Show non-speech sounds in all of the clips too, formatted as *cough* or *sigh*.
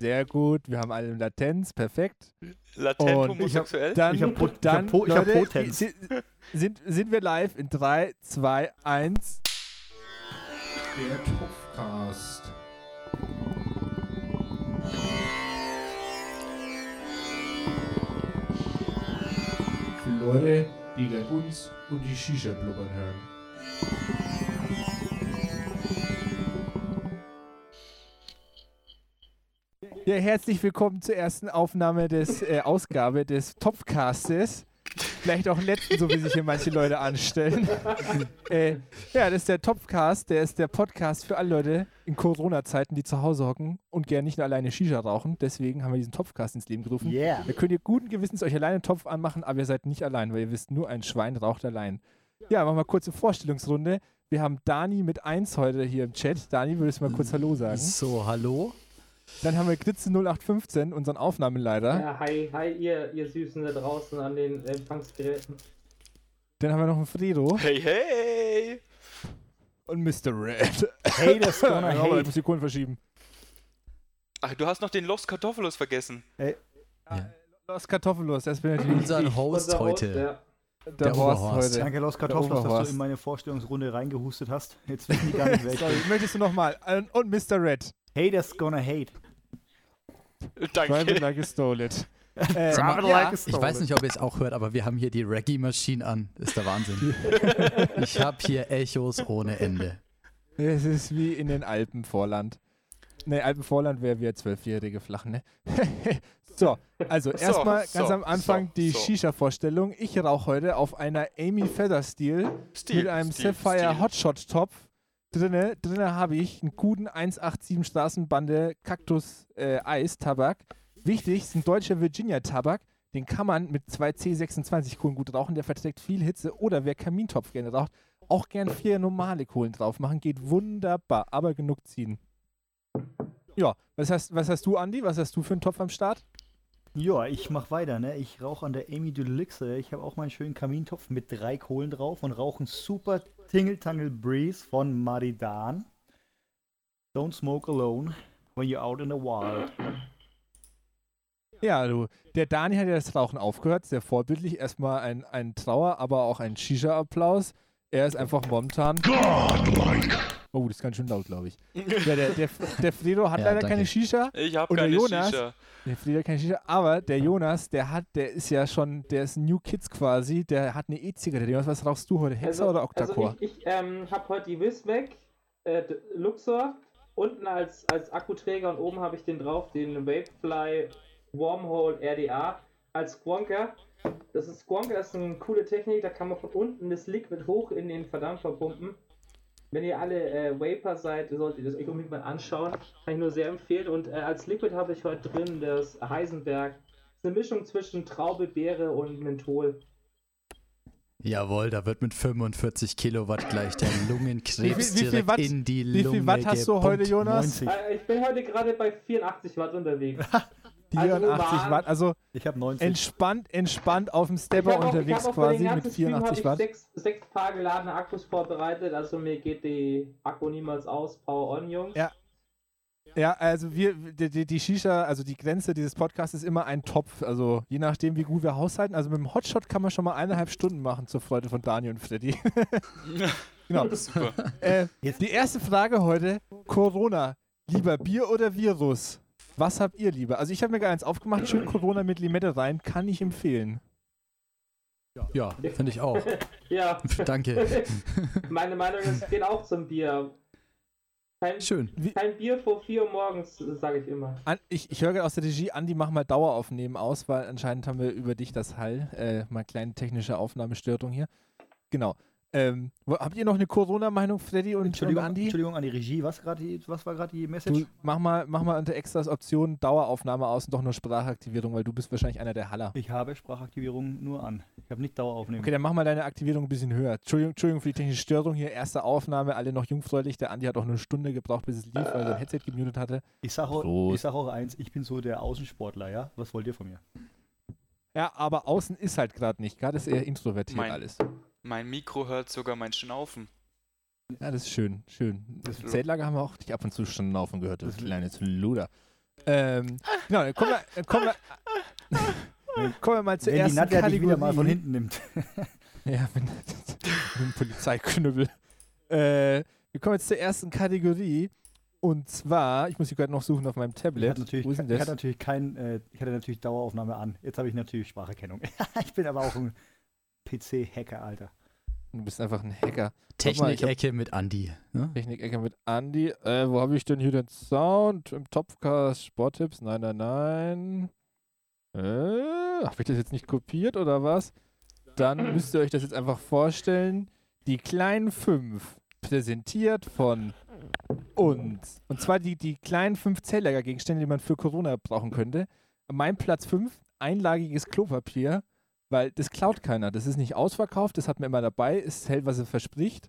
Sehr gut. Wir haben alle Latenz. Perfekt. Latent Und homosexuell? Dann, Ich hab dann hab Po- ich hab Leute, Potenz. si- sind, sind wir live in 3, 2, 1. Der Topfcast. Für Leute, die den uns und die Shisha blubbern hören. Ja, herzlich willkommen zur ersten Aufnahme des äh, Ausgabe des Topfcastes. Vielleicht auch letzten, so wie sich hier manche Leute anstellen. *laughs* äh, ja, das ist der Topfcast, der ist der Podcast für alle Leute in Corona-Zeiten, die zu Hause hocken und gerne nicht nur alleine Shisha rauchen. Deswegen haben wir diesen Topfcast ins Leben gerufen. Yeah. Da könnt ihr guten Gewissens euch alleine einen Topf anmachen, aber ihr seid nicht allein, weil ihr wisst, nur ein Schwein raucht allein. Ja, machen wir kurze Vorstellungsrunde. Wir haben Dani mit 1 heute hier im Chat. Dani, würdest du mal kurz Hallo sagen? So, hallo? Dann haben wir Glitze 0815, unseren Aufnahmeleiter. Ja, hi, hi, ihr, ihr Süßen da draußen an den Empfangsgeräten. Dann haben wir noch einen Fredo Hey, hey! und Mr. Red. Hey, das *laughs* gonna Ja, aber ich muss die Kohlen verschieben. Ach, du hast noch den Los Kartoffelos vergessen. Los Kartoffellos, das bin natürlich Unser Ich, Host unser heute. ja. der, der Horst heute. Danke, Los Kartoffeln, dass du in meine Vorstellungsrunde reingehustet hast. Jetzt wissen die gar nicht, wer ich *laughs* Sorry, möchtest du nochmal? Und Mr. Red. Haters gonna hate. Danke. like a stole it. Äh, mal, Drive ja, like a Ich weiß nicht, ob ihr es auch hört, aber wir haben hier die Reggae Machine an. Ist der Wahnsinn. *laughs* Ich habe hier Echos ohne Ende. Es ist wie in den Alpen Vorland. Ne, Alpenvorland wäre wie ein Zwölfjährige flach, ne? *laughs* so, also So, erstmal so, ganz am Anfang so, die so. Shisha-Vorstellung. Ich rauche heute auf einer Amy Feather-Steel Stil, mit einem Stil, Sapphire Stil. Hotshot-Topf. Drinne, drinne habe ich einen guten 187 Straßenbande Kaktus äh, Eis Tabak. Wichtig, ist ein deutscher Virginia Tabak. Den kann man mit 2C26 Kohlen gut rauchen. Der verträgt viel Hitze. Oder wer Kamintopf gerne raucht, auch gern vier normale Kohlen drauf machen. Geht wunderbar, aber genug ziehen. Ja, was hast, was hast du, Andi? Was hast du für einen Topf am Start? Ja, ich mach weiter, ne? Ich rauche an der Amy Deluxe. Ich habe auch meinen schönen Kamintopf mit drei Kohlen drauf und rauche einen super Tingle Tangle Breeze von Maridan. Don't smoke alone when you're out in the wild. Ja, du, der Dani hat ja das Rauchen aufgehört, sehr vorbildlich. Erstmal ein, ein Trauer, aber auch ein Shisha-Applaus. Er ist einfach momentan. Oh, das ist ganz schön laut, glaube ich. Ja, der, der, der Fredo hat *laughs* Ja, leider danke. keine Shisha. Ich hab Und der keine Jonas? Shisha. Der Fredo hat keine Shisha, aber der Jonas, der hat, der ist ja schon, der ist New Kids quasi, der hat eine E-Zigarette. Jonas, was rauchst du heute? Hexer oder Octacore? Also ich, ich ähm, habe heute die Wisweg, äh, Luxor, unten als, als Akkuträger und oben habe ich den drauf, den Vapefly Wormhole RDA als Squonker. Das ist Squonker, ist eine coole Technik, da kann man von unten das Liquid hoch in den Verdampfer pumpen. Wenn ihr alle äh, Vapor seid, solltet ihr das euch unbedingt mal anschauen. Kann ich nur sehr empfehlen. Und äh, als Liquid habe ich heute drin das Heisenberg. Das ist eine Mischung zwischen Traube, Beere und Menthol. Jawohl, da wird mit 45 Kilowatt gleich der *laughs* Lungenkrebs Wie viel- wie viel direkt Watt- in die Wie Lunge viel Watt hast du heute. Jonas? 90. Äh, Ich bin heute gerade bei 84 Watt unterwegs. *laughs* 84 also Watt, also Ich habe 90. entspannt, entspannt auf dem Stepper auch- unterwegs ich hab auch für den quasi mit ganzen Stream hab 84 ich Watt. Sechs, sechs paar geladene Akkus vorbereitet, also mir geht die Akku niemals aus. Power on, Jungs. Ja. Ja, also wir, die, die, die Shisha, also die Grenze dieses Podcasts ist immer ein Topf. Also je nachdem, wie gut wir haushalten. Also mit dem Hotshot kann man schon mal eineinhalb Stunden machen zur Freude von Daniel und Freddy. *laughs* genau. Super. Äh, Jetzt- die erste Frage heute: Corona. Lieber Bier oder Virus? Was habt ihr lieber? Also ich habe mir gar eins aufgemacht, schön Corona mit Limette rein, kann ich empfehlen. Ja, finde ich auch. *laughs* Ja, *laughs* Danke. *laughs* meine Meinung ist, geht auch zum Bier. Kein, Schön. kein Bier vor 4 Uhr morgens, sage ich immer. An, ich, ich höre gerade aus der Regie, Andi, mach mal Daueraufnehmen aus, weil anscheinend haben wir über dich das Hall. Äh, mal kleine technische Aufnahmestörung hier. Genau. Ähm, habt ihr noch eine Corona-Meinung, Freddy und, und Entschuldigung, Andi? Entschuldigung an die Regie. Was, grad die, was war gerade die Du, Message? mach mal, mach mal unter Extras Option Daueraufnahme aus und doch nur Sprachaktivierung, weil du bist wahrscheinlich einer der Haller. Ich habe Sprachaktivierung nur an. Ich habe nicht Daueraufnehmen. Okay, dann mach mal deine Aktivierung ein bisschen höher. Entschuldigung, Entschuldigung für die technische Störung hier. Erste Aufnahme, alle noch jungfräulich. Der Andi hat auch nur eine Stunde gebraucht, bis es lief, weil er sein Headset gemutet hatte. Ich sage auch, ich sag auch eins, ich bin so der Außensportler, ja? Was wollt ihr von mir? Ja, aber außen ist halt gerade nicht. Gerade ist eher introvertiert Mein- alles. Mein Mikro hört sogar mein Schnaufen. Ja, das ist schön, schön. Das Zeltlager haben wir auch dich ab und zu schon laufen gehört, das kleine Luder. Ähm, genau, dann kommen wir, dann kommen wir, *laughs* kommen wir mal zur Wenn die ersten Nadja Kategorie. wieder mal von hinten nimmt. *laughs* Ja, wenn, *laughs* mit dem Polizeiknüppel. Äh, wir kommen jetzt zur ersten Kategorie. Und zwar, ich muss sie gerade noch suchen auf meinem Ich Tablet. hatte natürlich, Wo ist denn ich das? hatte natürlich kein, äh, ich hatte natürlich Daueraufnahme an. Jetzt habe ich natürlich Spracherkennung. ich bin aber auch ein PC-Hacker, Alter. Du bist einfach ein Hacker. Technik-Ecke mit Andi. Ne? Technik-Ecke mit Andy. Äh, wo habe ich denn hier den Sound? Im Topcast Sporttipps? Nein, nein, nein. Äh, habe ich das jetzt nicht kopiert oder was? Dann *clears throat* müsst ihr euch das jetzt einfach vorstellen. Die kleinen fünf, präsentiert von uns. Und zwar die, die kleinen fünf Zähllagergegenstände, die man für Corona brauchen könnte. Mein Platz fünf, einlagiges Klopapier, weil das klaut keiner. Das ist nicht ausverkauft, das hat man immer dabei, es hält, was es verspricht.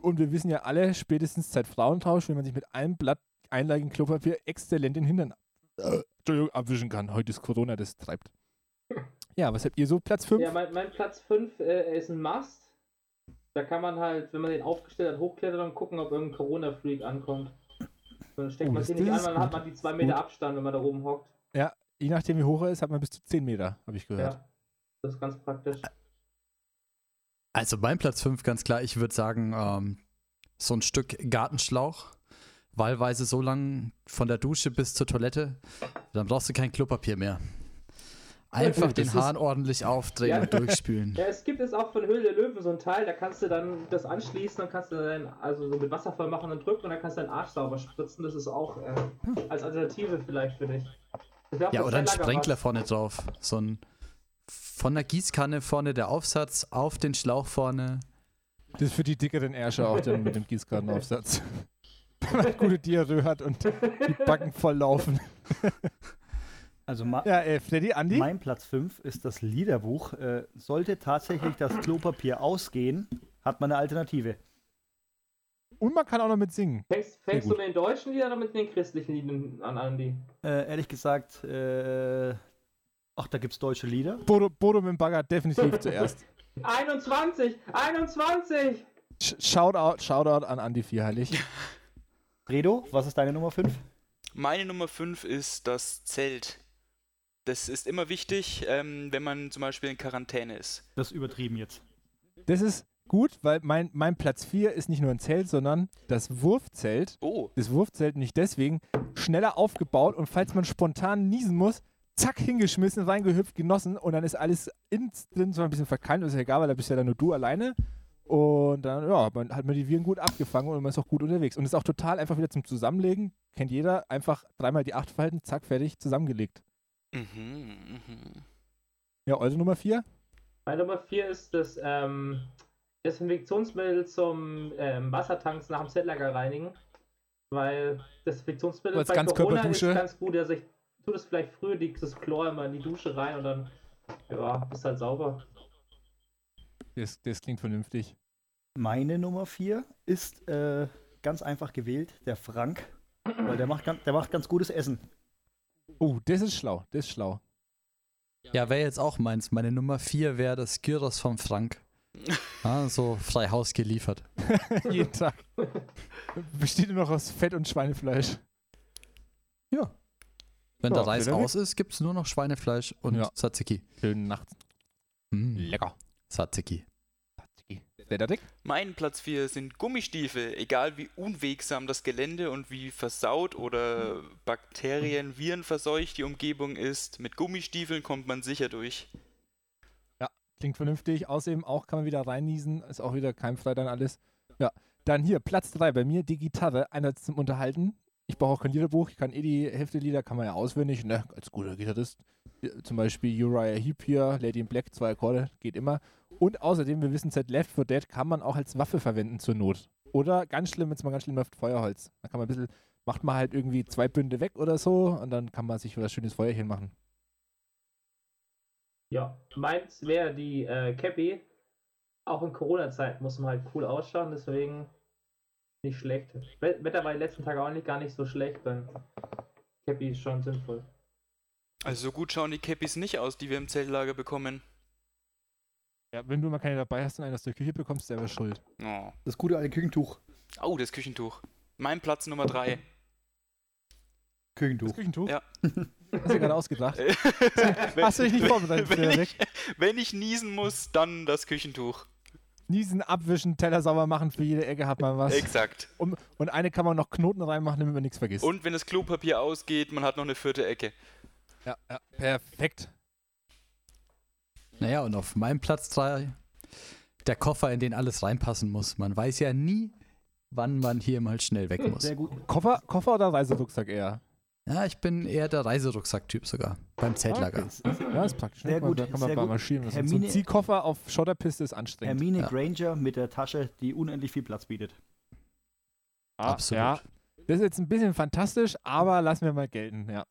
Und wir wissen ja alle, spätestens seit Frauentausch, wenn man sich mit einem Blatt einlagigen Klopapier exzellent den Hintern äh, abwischen kann. Heute ist Corona, das treibt. *laughs* Ja, was habt ihr so? Platz 5? Ja, mein, mein Platz 5 äh, ist ein Mast. Da kann man halt, wenn man den aufgestellt hat, hochklettern und gucken, ob irgendein Corona-Freak ankommt. Dann steckt Oh, man sich nicht an, dann hat man die 2 Meter Gut. Abstand, wenn man da oben hockt. Je nachdem, wie hoch er ist, hat man bis zu 10 Meter, habe ich gehört. Ja, das ist ganz praktisch. Also mein Platz 5, ganz klar, ich würde sagen, ähm, so ein Stück Gartenschlauch, wahlweise so lang von der Dusche bis zur Toilette, dann brauchst du kein Klopapier mehr. Einfach den Hahn ordentlich aufdrehen Ja. und durchspülen. *laughs* Ja, es gibt es auch von Höhle der Löwen so ein Teil, da kannst du dann das anschließen, dann kannst du dann also so mit Wasser voll machen und drücken und dann kannst du deinen Arsch sauber spritzen. Das ist auch äh, als Alternative vielleicht für dich. Ja, oder ein was. vorne drauf. So ein von der Gießkanne vorne der Aufsatz auf den Schlauch vorne. Das ist für die dickeren Ärsche auch dann mit dem Gießkannenaufsatz. Wenn man gute Diarrhoe hat und die Backen voll laufen. Also Ja, äh, Freddy, Andi? mein Platz 5 ist das Liederbuch. Äh, sollte tatsächlich das Klopapier ausgehen, hat man eine Alternative. Und man kann auch noch mit singen. Fängst, fängst du mit den deutschen Liedern oder mit den christlichen Liedern an, Andi? Äh, ehrlich gesagt, äh, ach, da gibt es deutsche Lieder. Bodo, Bodo mit dem Bagger definitiv zuerst. 21! 21! Sh Shoutout, Shoutout an Andi Vierheilig. *laughs* Redo, was ist deine Nummer 5? Meine Nummer 5 ist das Zelt. Das ist immer wichtig, ähm, wenn man zum Beispiel in Quarantäne ist. Das ist übertrieben jetzt. Das ist gut, weil mein, mein Platz 4 ist nicht nur ein Zelt, sondern das Wurfzelt. Oh, Das Wurfzelt nicht deswegen schneller aufgebaut und falls man spontan niesen muss, zack, hingeschmissen, reingehüpft, genossen und dann ist alles drin, zwar ein bisschen verkeilt, ist ja egal, weil da bist ja dann nur du alleine. Und dann, ja, man, hat man die Viren gut abgefangen und man ist auch gut unterwegs. Und ist auch total einfach wieder zum Zusammenlegen. Kennt jeder, einfach dreimal die 8 falten, zack, fertig, zusammengelegt. mhm, mhm. Ja, eure Nummer 4? Meine Nummer 4 ist das ähm, Desinfektionsmittel zum ähm, Wassertanks nach dem Zeltlager reinigen. Weil Desinfektionsmittel Als bei Corona ist ganz gut. Also ich tue das vielleicht früher, die, das Chlor immer in die Dusche rein und dann ja, bist halt sauber. Das, das klingt vernünftig. Meine Nummer 4 ist äh, ganz einfach gewählt, der Frank. Weil der macht, ganz, der macht ganz gutes Essen. Oh, das ist schlau, das ist schlau. Ja, wäre jetzt auch meins. Meine Nummer 4 wäre das Gyros vom Frank. *laughs* Ah, so frei Haus geliefert. *laughs* Jeden Tag. Besteht nur noch aus Fett und Schweinefleisch. Ja. Wenn Ja, der Reis aus ist, gibt es nur noch Schweinefleisch und Ja. Tzatziki. Schönen Nachts. Mm. Lecker. Tzatziki. Cedric? Mein Platz 4 sind Gummistiefel. Egal wie unwegsam das Gelände und wie versaut oder Bakterien, Viren verseucht die Umgebung ist, mit Gummistiefeln kommt man sicher durch. Klingt vernünftig. Außerdem auch kann man wieder reinniesen. Ist auch wieder keimfrei dann alles. Ja. Dann hier, Platz 3 bei mir, die Gitarre. Einerseits zum Unterhalten. Ich brauche auch kein Liederbuch. Ich kann eh die Hälfte der Lieder, kann man ja auswendig. Ne? Als guter Gitarrist. Ja, Zum Beispiel Uriah Heep hier, Lady in Black, zwei Akkorde, geht immer. Und außerdem, wir wissen seit Left 4 Dead, kann man auch als Waffe verwenden zur Not. Oder ganz schlimm, wenn es mal ganz schlimm läuft, Feuerholz. Da kann man ein bisschen, macht man halt irgendwie zwei Bünde weg oder so und dann kann man sich was schönes Feuerchen machen. Ja, meins wäre die äh, Cappy. Auch in Corona-Zeit muss man halt cool ausschauen, deswegen nicht schlecht. We- Wetter war die letzten Tage auch nicht gar nicht so schlecht, dann Cappy ist schon sinnvoll. Also so gut schauen die Cappies nicht aus, die wir im Zeltlager bekommen. Ja, wenn du mal keine dabei hast und einen aus der Küche bekommst, selber schuld. Oh, Das gute alte Küchentuch. oh das Küchentuch. Mein Platz Nummer 3. Küchentuch. Das Küchentuch? Ja. Hast du gerade ausgedacht? wenn, *laughs* Hast du dich nicht vorbereitet, wenn, Frederik? ich, wenn ich niesen muss, dann das Küchentuch. Niesen, abwischen, Teller sauber machen, für jede Ecke hat man was. Exakt. Um, und eine kann man noch Knoten reinmachen, damit man nichts vergisst. Und wenn das Klopapier ausgeht, man hat noch eine vierte Ecke. ja, ja, perfekt. Naja, und auf meinem Platz 3 der Koffer, in den alles reinpassen muss. Man weiß ja nie, wann man hier mal schnell weg muss. Sehr gut. Koffer, Koffer oder Reiserucksack eher? Ja, ich bin eher der Reiserucksack-Typ sogar. Beim Zeltlager. Ja, ist praktisch. Sehr ne? gut, Da kann man sehr mal gut. marschieren. So ein Hermine- Ziehkoffer auf Schotterpiste ist anstrengend. Hermine Ja. Granger mit der Tasche, die unendlich viel Platz bietet. Ah, Absolut. Ja, das ist jetzt ein bisschen fantastisch, aber lassen wir mal gelten, ja.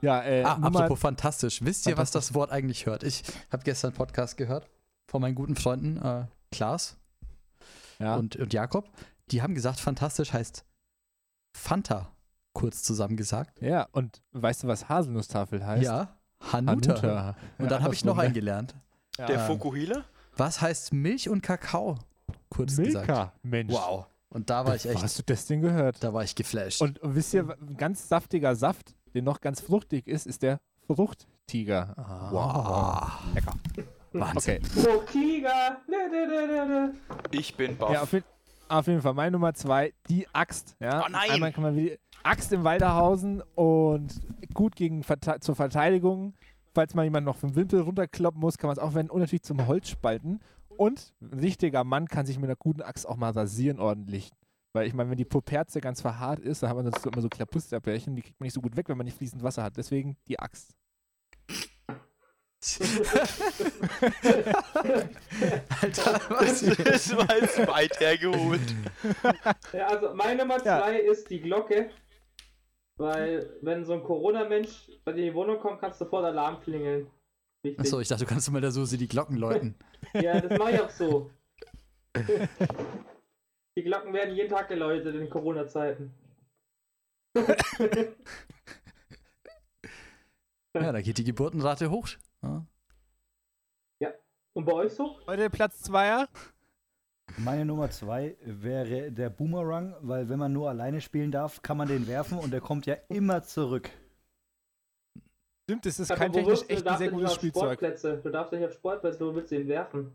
Ja, äh, Ah, apropos fantastisch. Wisst ihr, was Fantastisch. das Wort eigentlich hört? Ich habe gestern einen Podcast gehört von meinen guten Freunden äh, Klaas ja. und, und Jakob. Die haben gesagt, fantastisch heißt Fanta, kurz zusammengesagt. ja, und weißt du, was Haselnusstafel heißt? Ja, Hanuta. Hanuta. Und dann Ja, habe ich das noch einen gelernt. Ja. Der Fokuhila? Was heißt Milch und Kakao? Kurz gesagt. Milka, Mensch. Wow. Und da war ich Wo echt, hast du das denn gehört? da war ich geflasht. Und, und wisst ihr, ein ganz saftiger Saft, der noch ganz fruchtig ist, ist der Fruchttiger. Ah. wow. Lecker. Wahnsinn. Okay. Nö, nö. Ich bin baff. Ja, auf, jeden- auf jeden Fall. Meine Nummer zwei, die Axt. Ja? Oh nein! Einmal kann man wieder Axt im Walderhausen und gut gegen Verte zur Verteidigung. Falls mal jemand noch vom Wimpel runterkloppen muss, kann man es auch wenden und natürlich zum Holzspalten. Und ein richtiger Mann kann sich mit einer guten Axt auch mal rasieren ordentlich. Weil ich meine, wenn die Puperze ganz verhaart ist, dann hat man sonst so immer so Klapusterbärchen, die kriegt man nicht so gut weg, wenn man nicht fließend Wasser hat. Deswegen die Axt. *laughs* Alter, was? Jetzt weit hergeholt. Ja, also meine Nummer Ja. zwei ist die Glocke. Weil, wenn so ein Corona-Mensch bei dir in die Wohnung kommt, kannst du sofort Alarm klingeln. Wichtig. Achso, ich dachte, du kannst mal der Susi die Glocken läuten. *laughs* Ja, das mache ich auch so. *laughs* Die Glocken werden jeden Tag geläutet in Corona-Zeiten. *laughs* Ja, da geht die Geburtenrate hoch. Ja. Und bei euch so? Heute Platz Zweier. Meine Nummer zwei wäre der Boomerang, weil wenn man nur alleine spielen darf, kann man den werfen und der kommt ja immer zurück. Stimmt, das ist Aber kein technisch echt Du ein darfst sehr gutes auf Spielzeug. Sportplätze. Du darfst nicht auf Sportplätze, wo willst du ihn werfen?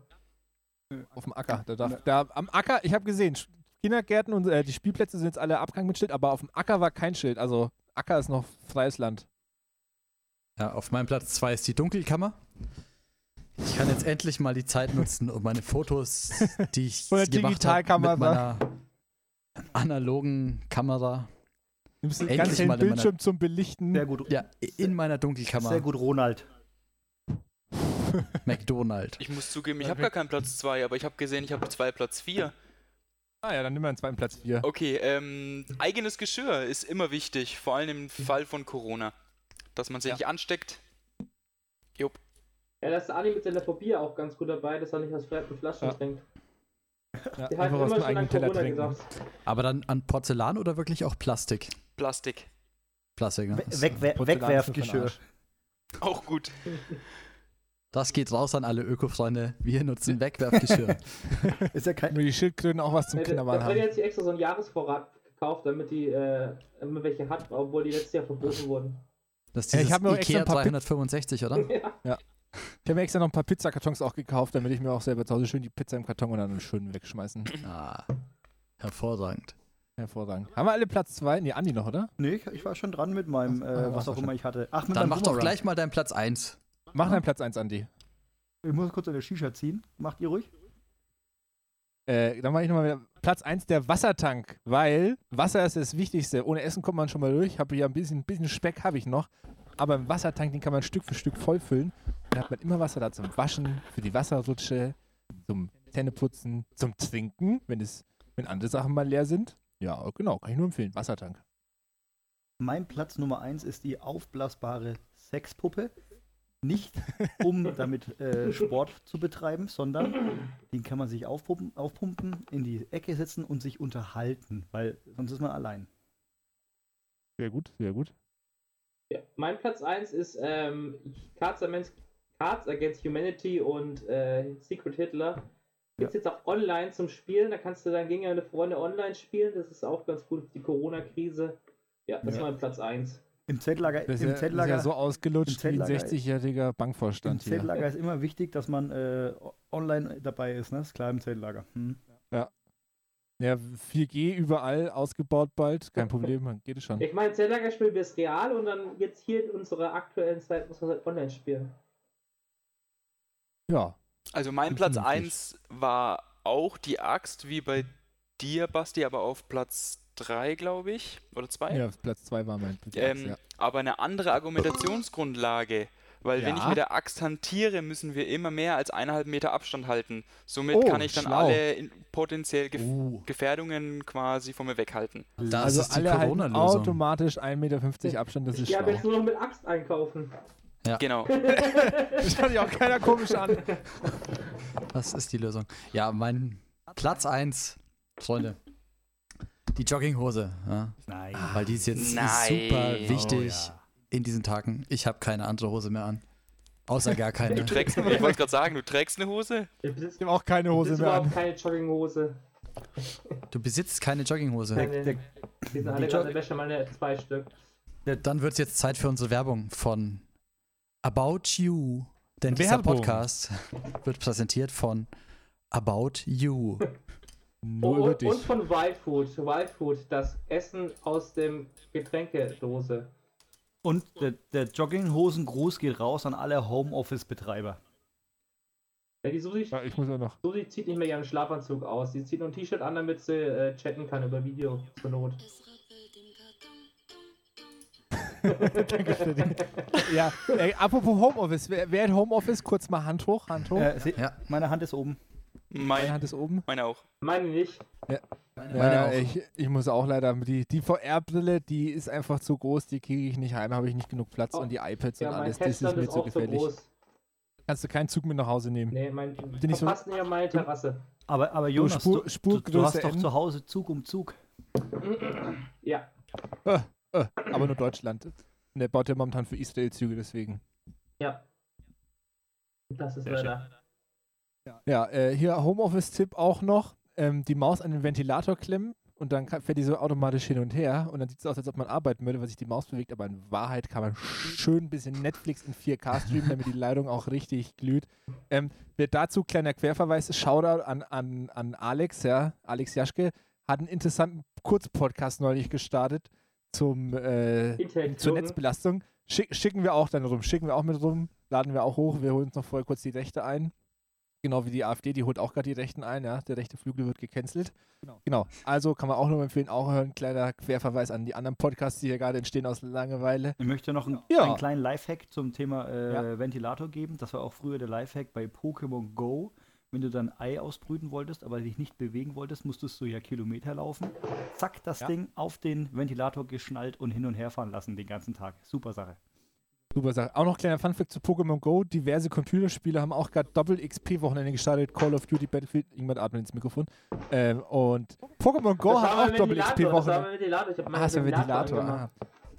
Auf dem Acker. Da darf, da, am Acker, ich habe gesehen, Kindergärten und äh, die Spielplätze sind jetzt alle abgehangen mit Schild, aber auf dem Acker war kein Schild. Also Acker ist noch freies Land. Ja, auf meinem Platz 2 ist die Dunkelkammer. Ich kann jetzt endlich mal die Zeit nutzen, um meine Fotos, die ich *laughs* Von der gemacht habe, Digitalkamera. mit meiner analogen Kamera, Nimmst du Endlich ganz hellen mal in meiner- Bildschirm zum Belichten. Sehr gut. ja, in meiner Dunkelkammer, Sehr gut, Ronald. *laughs* McDonald. Ich muss zugeben, ich habe gar keinen Platz 2, aber ich habe gesehen, ich habe zwei Platz 4. Ah ja, dann nimm mal einen zweiten Platz 4. Okay, ähm, eigenes Geschirr ist immer wichtig, vor allem im Fall von Corona. Dass man sich Ja. nicht ansteckt. Jupp. Ja, da ist der Ani mit seiner Phobie auch ganz gut dabei, dass er nicht aus fremden Flaschen Ja. trinkt. Ja, Die einfach aus immer dem eigenen an Teller trinken. gesagt. Aber dann an Porzellan oder wirklich auch Plastik? Plastik. Plastik, ne? We nur Wegwerfgeschirr. Auch gut. Das geht raus an alle Öko-Freunde. Wir nutzen Wegwerfgeschirr. *laughs* Ist ja kein. Nur die Schildkröten auch was zum Ja, Kindermann da wird haben. jetzt hier extra so ein Jahresvorrat gekauft, damit die äh, immer welche hat, obwohl die letztes Jahr verboten wurden. Das ist Ja, ich dieses hab mir auch extra Ikea ein paar Pi- 365, oder? *laughs* ja. Ich habe mir extra noch ein paar Pizzakartons auch gekauft, damit ich mir auch selber zu Hause schön die Pizza im Karton und dann schön wegschmeißen. Ah, hervorragend. Hervorragend. Haben wir alle Platz 2? Nee, Andi noch, oder? Nee, ich, ich war schon dran mit meinem, Ach, äh, ah, was war auch immer ich hatte. Ach, mit Dann meinem mach doch gleich mal deinen Platz 1. Mach deinen Platz 1, Andi. Ich muss kurz eine Shisha ziehen. Macht ihr ruhig? Äh, dann mache ich nochmal wieder Platz 1, der Wassertank, weil Wasser ist das Wichtigste. Ohne Essen kommt man schon mal durch. Ich habe hier ein bisschen, bisschen Speck, habe ich noch. Aber im Wassertank, den kann man Stück für Stück vollfüllen. Dann hat man immer Wasser da zum Waschen, für die Wasserrutsche, zum Zähneputzen, zum Trinken, wenn, es, wenn andere Sachen mal leer sind. Ja, genau, kann ich nur empfehlen. Wassertank. Mein Platz Nummer 1 ist die aufblasbare Sexpuppe. Nicht um *laughs* damit äh, Sport zu betreiben, sondern den kann man sich aufpumpen, aufpumpen, in die Ecke setzen und sich unterhalten, weil sonst ist man allein. Sehr gut, sehr gut. Ja, mein Platz 1 ist ähm, Against, Cards Against Humanity und äh, Secret Hitler. Gibt jetzt auch online zum Spielen, da kannst du dann gegen deine Freunde online spielen. Das ist auch ganz gut für die Corona-Krise. Ja, das Ja. mein Platz 1. Im Zeltlager, Das ist, im ja, das ist Zeltlager, ja so ausgelutscht wie ein Zeltlager- 60-jähriger im Bankvorstand hier. Zeltlager ist immer wichtig, dass man äh, online dabei ist, ne? Ist klar im Zeltlager. Hm. Ja, 4G überall ausgebaut bald, kein Problem, dann geht es schon. Ich meine, Zelda spielen wir es real und dann jetzt hier in unserer aktuellen Zeit muss man es halt online spielen. Ja, Also mein Platz Vernünftig. 1 war auch die Axt, wie bei dir, Basti, aber auf Platz 3, glaube ich. Oder 2. ja, auf Platz 2 war mein Platz, Ähm, ja. Aber eine andere Argumentationsgrundlage. Weil wenn ich Ja. mit der Axt hantiere, müssen wir immer mehr als eineinhalb Meter Abstand halten. Somit Oh, kann ich dann schlau. alle potenziell Gef Uh, Gefährdungen quasi von mir weghalten. das also ist die alle halten Corona-Lösung. automatisch 1,50 Meter Abstand, das ist Ich habe schlau. jetzt nur noch mit Axt einkaufen. Genau. *laughs* Das schaut sich auch keiner komisch an. Das ist die Lösung. Ja, mein Platz 1, Freunde. Die Jogginghose. Ja, Nein. weil die ist jetzt Nein. super Oh, wichtig ja. in diesen Tagen. Ich habe keine andere Hose mehr an. Außer gar *laughs* keine. Du trägst, ich wollte gerade sagen, du trägst eine Hose? Ich Ich habe auch keine Hose mehr überhaupt an. keine Jogginghose. Du besitzt keine Jogginghose. Keine. der- Die sind alle Die gerade Wäsche, meine zwei Stück. Dann wird es jetzt Zeit für unsere Werbung von About You. Denn dieser Werbung. Podcast *laughs* wird präsentiert von About You. Nur über Und, und dich. von Wildfood. Wildfood, das Essen aus dem Getränkedose. Und der, der Jogginghosengruß geht raus an alle Homeoffice-Betreiber. Ja, die Susi, Ja, ich muss auch noch. Susi zieht nicht mehr ihren Schlafanzug aus. Sie zieht nur ein T-Shirt an, damit sie äh, chatten kann über Video zur Not. *laughs* Danke für die. Ja, ey, apropos Homeoffice. Wer, wer hat Homeoffice? Kurz mal Hand hoch, Hand hoch. Äh, se- Ja. Meine Hand ist oben. Meine Meine, Hand ist oben. meine auch. Meine nicht. Meine Ja, auch. ich, ich muss auch leider. Die, die VR-Brille, die ist einfach zu groß, die kriege ich nicht heim, habe ich nicht genug Platz Oh. und die iPads Ja, und mein alles, das ist mir ist zu auch so gefährlich. groß. Kannst du keinen Zug mit nach Hause nehmen. Nee, mein, Bin ich so- verpasst nicht auf meine Terrasse. Aber, aber Jonas, Spur- du, du, du Spurgröße hast doch N. zu Hause Zug um Zug. Ja. Äh, äh, aber nur Deutschland. Und der baut ja momentan für Israel Züge, deswegen. Ja. Das ist Sehr schön. leider. Ja, äh, hier Homeoffice-Tipp auch noch. Ähm, die Maus an den Ventilator klemmen und dann kann, fährt die so automatisch hin und her und dann sieht es aus, als ob man arbeiten würde, weil sich die Maus bewegt, aber in Wahrheit kann man schön ein bisschen Netflix in 4K streamen, damit die Leitung auch richtig glüht. Ähm, wird dazu kleiner Querverweis, Shoutout an, an, an Alex, ja, Alex Jaschke, hat einen interessanten Kurzpodcast neulich gestartet zum äh, zur. Netzbelastung. Schick, schicken wir auch dann rum, schicken wir auch mit rum, laden wir auch hoch, wir holen uns noch vorher kurz die Rechte ein. Genau wie die AfD, die holt auch gerade die Rechten ein, ja. Der rechte Flügel wird gecancelt. Genau. Genau. Also kann man auch nur empfehlen, auch hören. Kleiner Querverweis an die anderen Podcasts, die hier gerade entstehen aus Langeweile. Ich möchte noch einen, Ja. einen kleinen Lifehack zum Thema äh, Ja. Ventilator geben. Das war auch früher der Lifehack bei Pokémon Go. Wenn du dann Ei ausbrüten wolltest, aber dich nicht bewegen wolltest, musstest du ja Kilometer laufen. Zack, das Ja. Ding auf den Ventilator geschnallt und hin und her fahren lassen den ganzen Tag. Super Sache. Super Sache. Auch noch kleiner Funfact zu Pokémon Go. Diverse Computerspiele haben auch gerade Doppel-XP-Wochenende gestartet. Call of Duty, Battlefield, irgendwann atmet ins Mikrofon. Ähm, und Pokémon Go Das war hat auch Ventilator, Das war Doppel-XP-Wochenende. mein Ventilator. Ich hab Ah, ist ja Ventilator. Ah.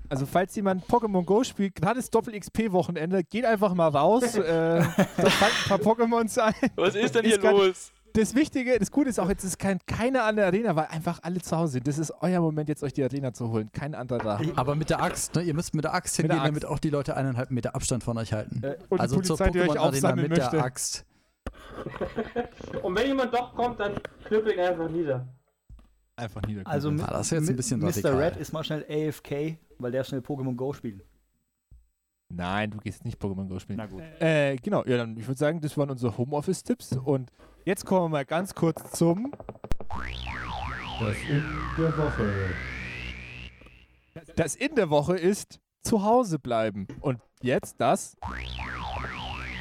Also falls jemand Pokémon Go spielt, gerade das Doppel-XP-Wochenende, geht einfach mal raus, *laughs* äh, da fangt ein paar Pokémons ein. Was ist denn hier Ist grad- los? Das Wichtige, das Gute ist auch, jetzt ist kein, keiner an der Arena, weil einfach alle zu Hause sind. Das ist euer Moment, jetzt euch die Arena zu holen. Kein anderer da. Aber mit der Axt, ne? Ihr müsst mit der Axt Mit der hingehen, damit Axt. auch die Leute eineinhalb Meter Abstand von euch halten. Äh, Und also zur Pokémon-Arena mit möchte. der Axt. Und wenn jemand doch kommt, dann knüppel ihn einfach nieder. Einfach niederknüppeln. Also Ah, das ist jetzt ein bisschen Mr. Red ist mal schnell AFK, weil der schnell Pokémon Go spielen. Nein, du gehst nicht Pokémon Go spielen. Na gut. Äh, genau, ja, dann ich würde sagen, das waren unsere Homeoffice-Tipps. Und jetzt kommen wir mal ganz kurz zum. Das in der Woche. Das in der Woche ist zu Hause bleiben. Und jetzt das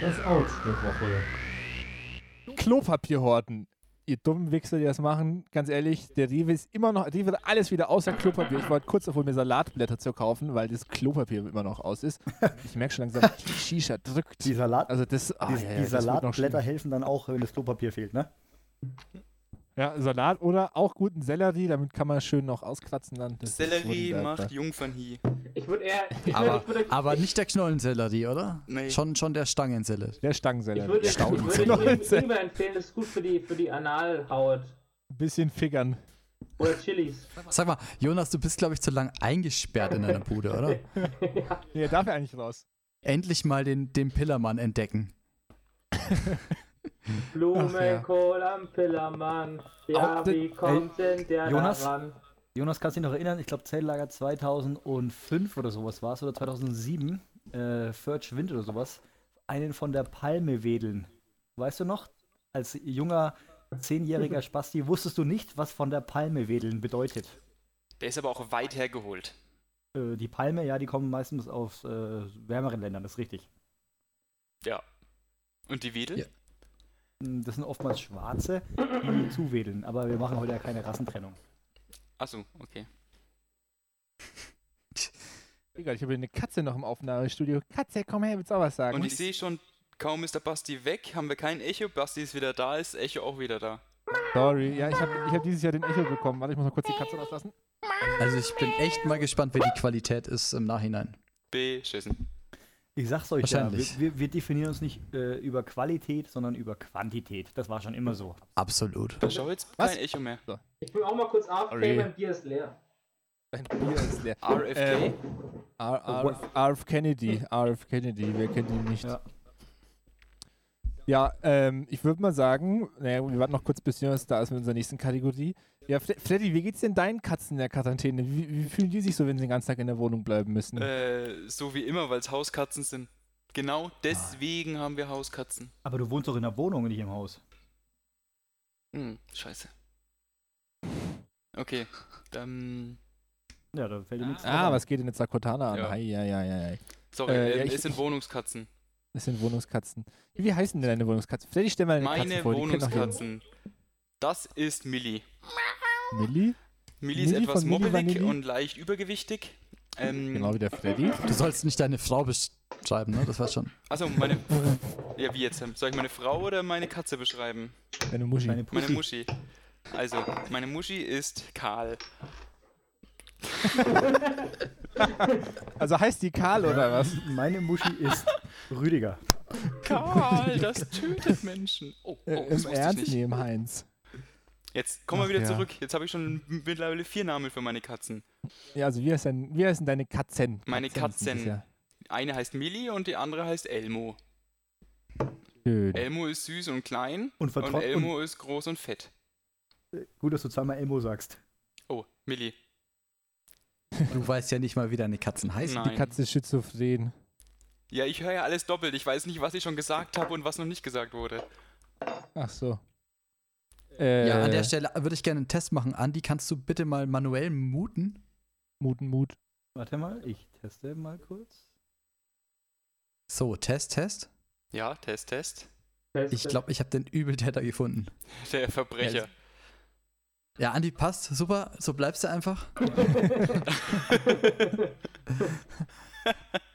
Das Out der Woche. Klopapier horten. Ihr dummen Wichser, die das machen, ganz ehrlich, der Rewe ist immer noch, Rewe hat alles wieder außer Klopapier. Ich wollte kurz davor, mir Salatblätter zu kaufen, weil das Klopapier immer noch aus ist. Ich merke schon langsam, die Shisha drückt. Die, Salat, Also das, ah, die, ja, ja, die Salatblätter helfen dann auch, wenn das Klopapier fehlt, ne? Ja, Salat oder auch guten Sellerie, damit kann man schön noch auskratzen dann. Das Sellerie macht Jungfernhie. Ich würde eher. Ich Aber, ich würde, aber nicht der Knollensellerie, oder? Nee. Schon, schon der Stangensellerie. Der ich Stangensellerie. würde, ich würde Ingwer- Ingwer empfehlen, das ist gut für die, für die Analhaut. Ein bisschen figgern. Oder Chilis. Sag mal, Jonas, du bist, glaube ich, zu lang eingesperrt in deiner Bude, oder? *laughs* ja. Nee, er darf ja eigentlich raus. Endlich mal den, den Pillermann entdecken. *laughs* Blumenkohl am Pillermann. Ja, Au, wie kommt denn der Jonas? da ran? Jonas, kannst du dich noch erinnern? Ich glaube, Zelllager 2005 oder sowas war es, oder 2007, äh, Furch Wind oder sowas, einen von der Palme wedeln. Weißt du noch? Als junger, zehnjähriger *laughs* Spasti wusstest du nicht, was von der Palme wedeln bedeutet. Der ist aber auch weit hergeholt. Äh, die Palme, ja, die kommen meistens aus äh, wärmeren Ländern, das ist richtig. Ja. Und die Wedel? Ja. Mm, Das sind oftmals Schwarze, die *clears throat* zuwedeln, aber wir machen heute ja keine Rassentrennung. Achso, okay. *laughs* Egal, ich habe eine Katze noch im Aufnahmestudio. Katze, komm her, willst du auch was sagen? Und ich sehe schon, kaum ist der Basti weg, haben wir kein Echo. Basti ist wieder da, ist Echo auch wieder da. Sorry, ja, ich habe ich hab dieses Jahr den Echo bekommen. Warte, ich muss mal kurz die Katze rauslassen. Also ich bin echt mal gespannt, wie die Qualität ist im Nachhinein. Beschissen. Ich sag's euch ja, wir, wir, wir definieren uns nicht äh, über Qualität, sondern über Quantität. Das war schon immer so. Absolut. Da schau jetzt Was? kein Echo mehr. Ich bin auch mal kurz AFK, Sorry. mein Bier ist leer. Dein Bier ist leer. RFK? Ähm, R- R- RF Kennedy, RF Kennedy, wer kennt ihn nicht? Ja. Ja, ähm, ich würde mal sagen, naja, wir warten noch kurz, bis Jonas da ist mit unserer nächsten Kategorie. Ja, Fre Freddy, wie geht's denn deinen Katzen in der Quarantäne? Wie, wie fühlen die sich so, wenn sie den ganzen Tag in der Wohnung bleiben müssen? Äh, so wie immer, weil es Hauskatzen sind. Genau deswegen haben wir Hauskatzen. Aber du wohnst doch in der Wohnung und nicht im Haus. Hm, scheiße. Okay, dann. Ja, da fällt dir nichts ah, was geht denn jetzt Sakotana an? Ja. Hei, ja, ja, ja, ja. Sorry, Äh, ähm, ja, ich- es sind Wohnungskatzen. Das sind Wohnungskatzen. Wie heißen denn deine Wohnungskatzen? Freddy, stell mal deine Meine Katze vor. Wohnungskatzen. Das ist Millie. Millie? Millie ist Millie etwas mobbelig und leicht übergewichtig. Ähm, Genau wie der Freddy. Du sollst nicht deine Frau beschreiben, ne? Das war schon. Also meine. ja, wie jetzt? Soll ich meine Frau oder meine Katze beschreiben? Deine Muschi. Meine Meine. Muschi. Also, meine Muschi ist kahl. also heißt die Karl oder was? Meine Muschi ist Rüdiger. Kahl, *laughs* das tötet Menschen. Oh, oh das Im Ernst nicht. nehmen, Heinz. Jetzt kommen wir wieder ja. zurück. Jetzt habe ich schon mittlerweile vier Namen für meine Katzen. Ja, also wie heißen, wie heißen deine Katzen? Meine Katzen. ja. Eine heißt Millie und die andere heißt Elmo. Schön. Elmo ist süß und klein Und, und vertraut Elmo ist groß und fett. und gut, dass du zweimal Elmo sagst. Oh, Millie. Du weißt ja nicht mal, wie deine Katzen heißen. Nein. Die Katze ist schizophren. Ja, ich höre ja alles doppelt. Ich weiß nicht, was ich schon gesagt habe und was noch nicht gesagt wurde. Ach so. Äh, Ja, an der Stelle würde ich gerne einen Test machen. Andi, kannst du bitte mal manuell muten? Muten, Mut. Warte mal, ich teste mal kurz. So, Test, Test. Ja, Test, Test. Ich glaube, ich habe den Übeltäter gefunden. Der Verbrecher. Ja, Andi, passt. Super. So bleibst du einfach. *laughs* *laughs*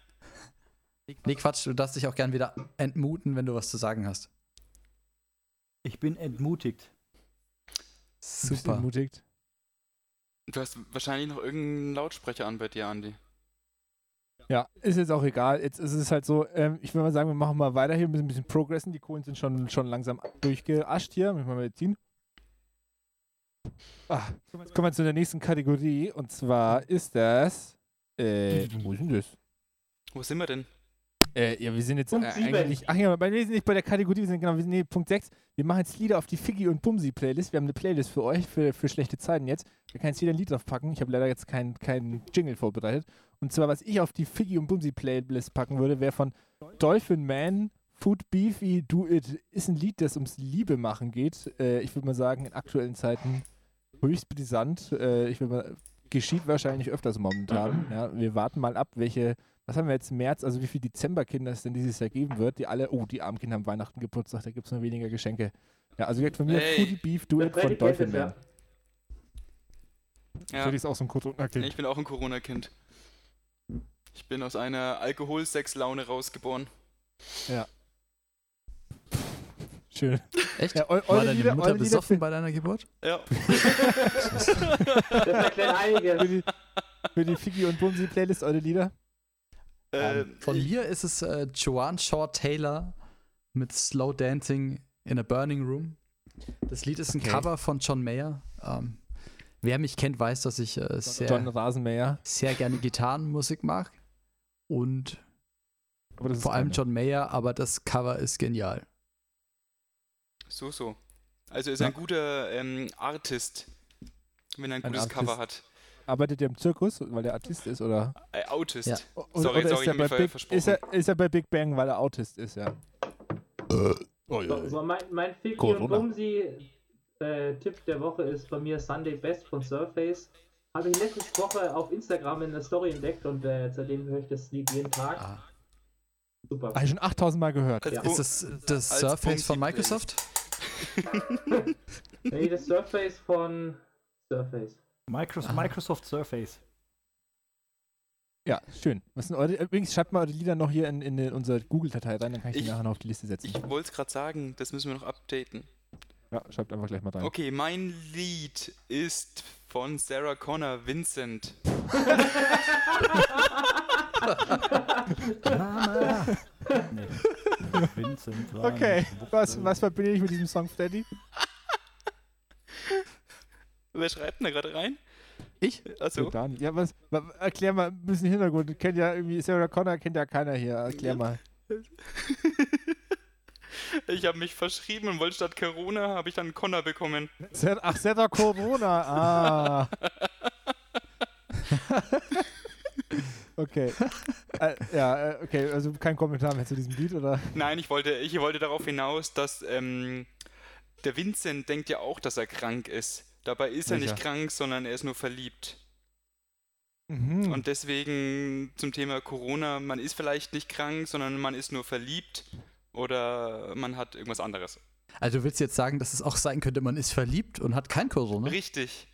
Nee, Quatsch. Du darfst dich auch gern wieder entmuten, wenn du was zu sagen hast. Ich bin entmutigt. Bist du Super. Ermutigt. Du hast wahrscheinlich noch irgendeinen Lautsprecher an bei dir, Andi. Ja, ist jetzt auch egal. Jetzt ist es halt so, ähm, ich würde mal sagen, wir machen mal weiter hier, müssen ein bisschen progressen. Die Kohlen sind schon, schon langsam durchgeascht hier. Müssen wir mal ziehen. Ah, jetzt kommen wir zu der nächsten Kategorie und zwar ist das. Äh, wo ist denn das? Wo sind wir denn? Äh, ja, wir sind jetzt äh, eigentlich. Ach ja, bei, wir sind nicht bei der Kategorie, wir sind genau, wir sind nee, Punkt 6. Wir machen jetzt Lieder auf die Figgy und Bumsi Playlist. Wir haben eine Playlist für euch, für, für schlechte Zeiten jetzt. Da kann jetzt jeder ein Lied drauf packen. Ich habe leider jetzt keinen kein Jingle vorbereitet. Und zwar, was ich auf die Figgy und Bumsi Playlist packen würde, wäre von Dolphin Man, Food Beefy, Do It. Ist ein Lied, das ums Liebe machen geht. Äh, ich würde mal sagen, in aktuellen Zeiten höchst brisant. Äh, ich würde mal, geschieht wahrscheinlich öfters momentan. *laughs* Ja, wir warten mal ab, welche was haben wir jetzt, März, also wie viele Dezemberkinder es denn dieses Jahr geben wird, die alle, oh, die armen Kinder haben Weihnachten Geburtstag, da gibt es nur weniger Geschenke. Ja, also gesagt, von mir Ey. Foodie Beef Duet von Dolphin Man. Ja, Freddy ist auch so ein Corona-Kind. ich bin auch ein Corona-Kind. Ich bin aus einer Alkoholsex-Laune rausgeboren. Schön. Echt? Ja, eu War eure deine Lieder, Mutter eure Lieder besoffen für, bei deiner Geburt? Ja. *laughs* Das erklärt für, einiges. die, für die Figgy und Bumsi Playlist, eure Lieder? Äh, Ähm, Von mir ist es äh, Joanne Shaw Taylor mit Slow Dancing in a Burning Room. Das Lied ist ein Okay. Cover von John Mayer. Ähm, Wer mich kennt, weiß, dass ich äh, sehr, sehr gerne Gitarrenmusik mag. Und Aber das ist vor allem keine. John Mayer, aber das Cover ist genial. So, so. Also ist Ja. ein guter ähm, Artist, wenn er ein Ein gutes Cover Artist. hat. Arbeitet der im Zirkus, weil er Artist ist, oder? Äh, Autist. Ja. O- Sorry, sorry, ist, er bei Big, versprochen. ist, er, ist er bei Big Bang, weil er Autist ist, ja. So, so mein, mein Ficky Corona. und Bumsi äh, Tipp der Woche ist bei mir Sunday Best von Surface. Habe ich letzte Woche auf Instagram in der Story entdeckt und äh, seitdem höre ich das Lied jeden Tag. Ah. Super. Habe ich schon 8000 Mal gehört. Ja. Ist das das als Surface von Microsoft? *laughs* Nee, das Surface von Surface. Microsoft, Ah. Microsoft Surface. Ja, schön. Was sind eure, übrigens, schreibt mal eure Lieder noch hier in, in unsere Google-Datei rein, dann kann ich die Ich- nachher noch auf die Liste setzen. Ich wollte es gerade sagen, das müssen wir noch updaten. ja, schreibt einfach gleich mal rein. Okay, mein Lied ist von Sarah Connor, Vincent. *laughs* Mama! *laughs* nee. Vincent war Okay, was, was verbinde ich mit diesem Song, Freddy? Wer schreibt denn da gerade rein? Ich? Achso. Ja, was, wa- erklär mal ein bisschen Hintergrund. Kennt ja irgendwie, Sarah Connor kennt ja keiner hier. Erklär mal. *laughs* ich habe mich verschrieben und wollte statt Corona, habe ich dann Connor bekommen. Ach, Sarah Corona. Ah. *laughs* okay. Äh, ja, äh, okay, also kein Kommentar mehr zu diesem Lied, oder? Nein, ich wollte, ich wollte darauf hinaus, dass ähm, der Vincent denkt ja auch, dass er krank ist. Dabei ist er nicht Welcher? krank, sondern er ist nur verliebt. Mhm. Und deswegen zum Thema Corona, man ist vielleicht nicht krank, sondern man ist nur verliebt oder man hat irgendwas anderes. Also du willst jetzt sagen, dass es auch sein könnte, man ist verliebt und hat kein Corona? Richtig.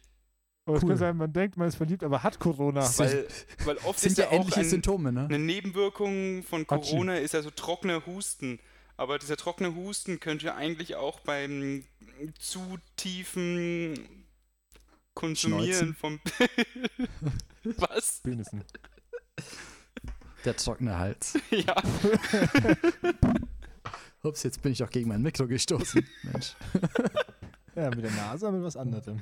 Es cool. kann sein, man denkt, man ist verliebt, aber hat Corona. Sind- Weil, weil oft Sind ist ja ja auch ähnliche ein, Symptome, ne? eine Nebenwirkung von. Corona ist ja so trockener Husten. Aber dieser trockene Husten könnte eigentlich auch beim zu tiefen Konsumieren vom *laughs* Was? Penissen. Der trockene Hals. *laughs* Ja. *laughs* Ups, jetzt bin ich auch gegen mein Mikro gestoßen. Mensch. Ja, mit der Nase, aber mit was anderem.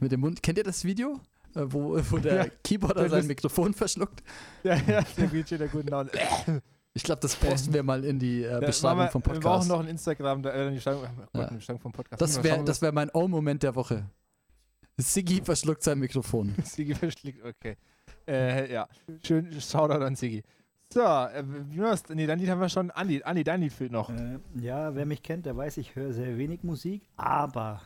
Mit dem Mund. Kennt ihr das Video? Äh, Wo, wo der Ja. Keyboarder sein Mikrofon verschluckt? Ja, ja, der geht der guten Laune. Ich glaube, das posten wir mal in die äh, Ja, Beschreibung machen wir- vom Wir brauchen Podcast. noch ein Instagram, da, äh, die Beschreibung, oh Gott, Ja. die Beschreibung vom Podcast. Das wäre wär mein Oh-Moment der Woche. Siggi verschluckt sein Mikrofon. *laughs* was Sigi verschlägt. Okay. Äh, ja, schön, Shoutout an Sigi. So, äh, wie war's? Nee, dein Lied haben wir schon. Andi, Andi dein Lied fehlt noch. Äh, ja, wer mich kennt, der weiß, ich höre sehr wenig Musik, aber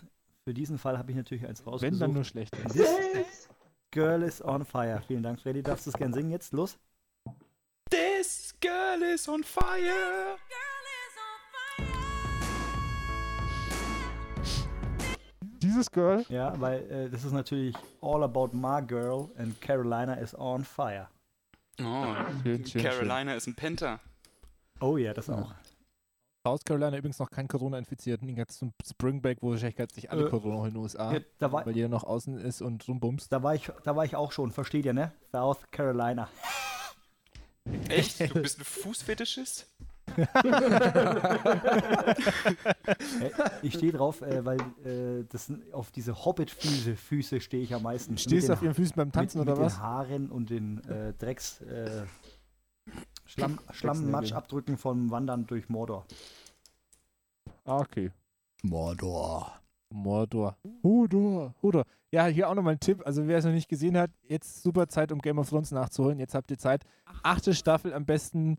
für diesen Fall habe ich natürlich eins rausgesucht. Wenn dann nur schlecht. This Girl is on fire. Vielen Dank, Freddy. Darfst du es gern singen jetzt? Los. This girl is on fire. Dieses Girl. Ja, weil äh, das ist natürlich all about my girl and Carolina is on fire. Oh, Schön, schön, Carolina ist ein Penta. Oh ja, das auch. South Carolina übrigens noch kein Corona-Infizierten. Den ganzen Spring Break, wo wahrscheinlich gerade sich alle Äh, Corona in den USA, Ja, da, war, weil jeder noch außen ist und rumbumst. da, war ich, da war ich auch schon, versteht ihr, ne? South Carolina. Echt? Du bist ein Fußfetischist? *laughs* Ich stehe drauf, äh, weil äh, das auf diese Hobbit-Füße Füße stehe ich am meisten. Stehst du Mit auf ihren Füßen beim Tanzen mit, oder mit was? den Haaren und den äh, Drecks äh, Schlamm, Schlammmatschabdrücken vom Wandern durch Mordor. Ah, okay. Mordor. Mordor. Hodor. Hodor. Ja, hier auch nochmal ein Tipp. Also, wer es noch nicht gesehen hat, jetzt super Zeit, um Game of Thrones nachzuholen. Jetzt habt ihr Zeit. Achte Staffel am besten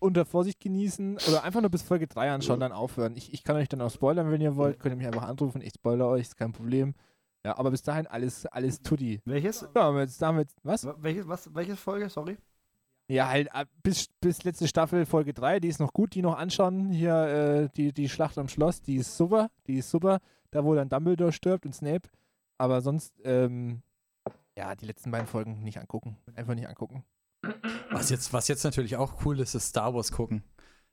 unter Vorsicht genießen oder einfach nur bis Folge 3 anschauen, dann aufhören. Ich, ich kann euch dann auch spoilern, wenn ihr wollt. Könnt ihr mich einfach anrufen. Ich spoilere euch, ist kein Problem. Ja, aber bis dahin alles, alles Tutti. Welches? Ja, jetzt damit, was? Wa- Welches, was, welche Folge? Sorry. Ja, halt ab- bis, bis letzte Staffel Folge 3, die ist noch gut, die noch anschauen. Hier äh, die, die Schlacht am Schloss, die ist super, die ist super. Da wo dann Dumbledore stirbt und Snape. Aber sonst, ähm, ja, die letzten beiden Folgen nicht angucken. Einfach nicht angucken. Was jetzt, was jetzt natürlich auch cool ist, ist Star Wars gucken.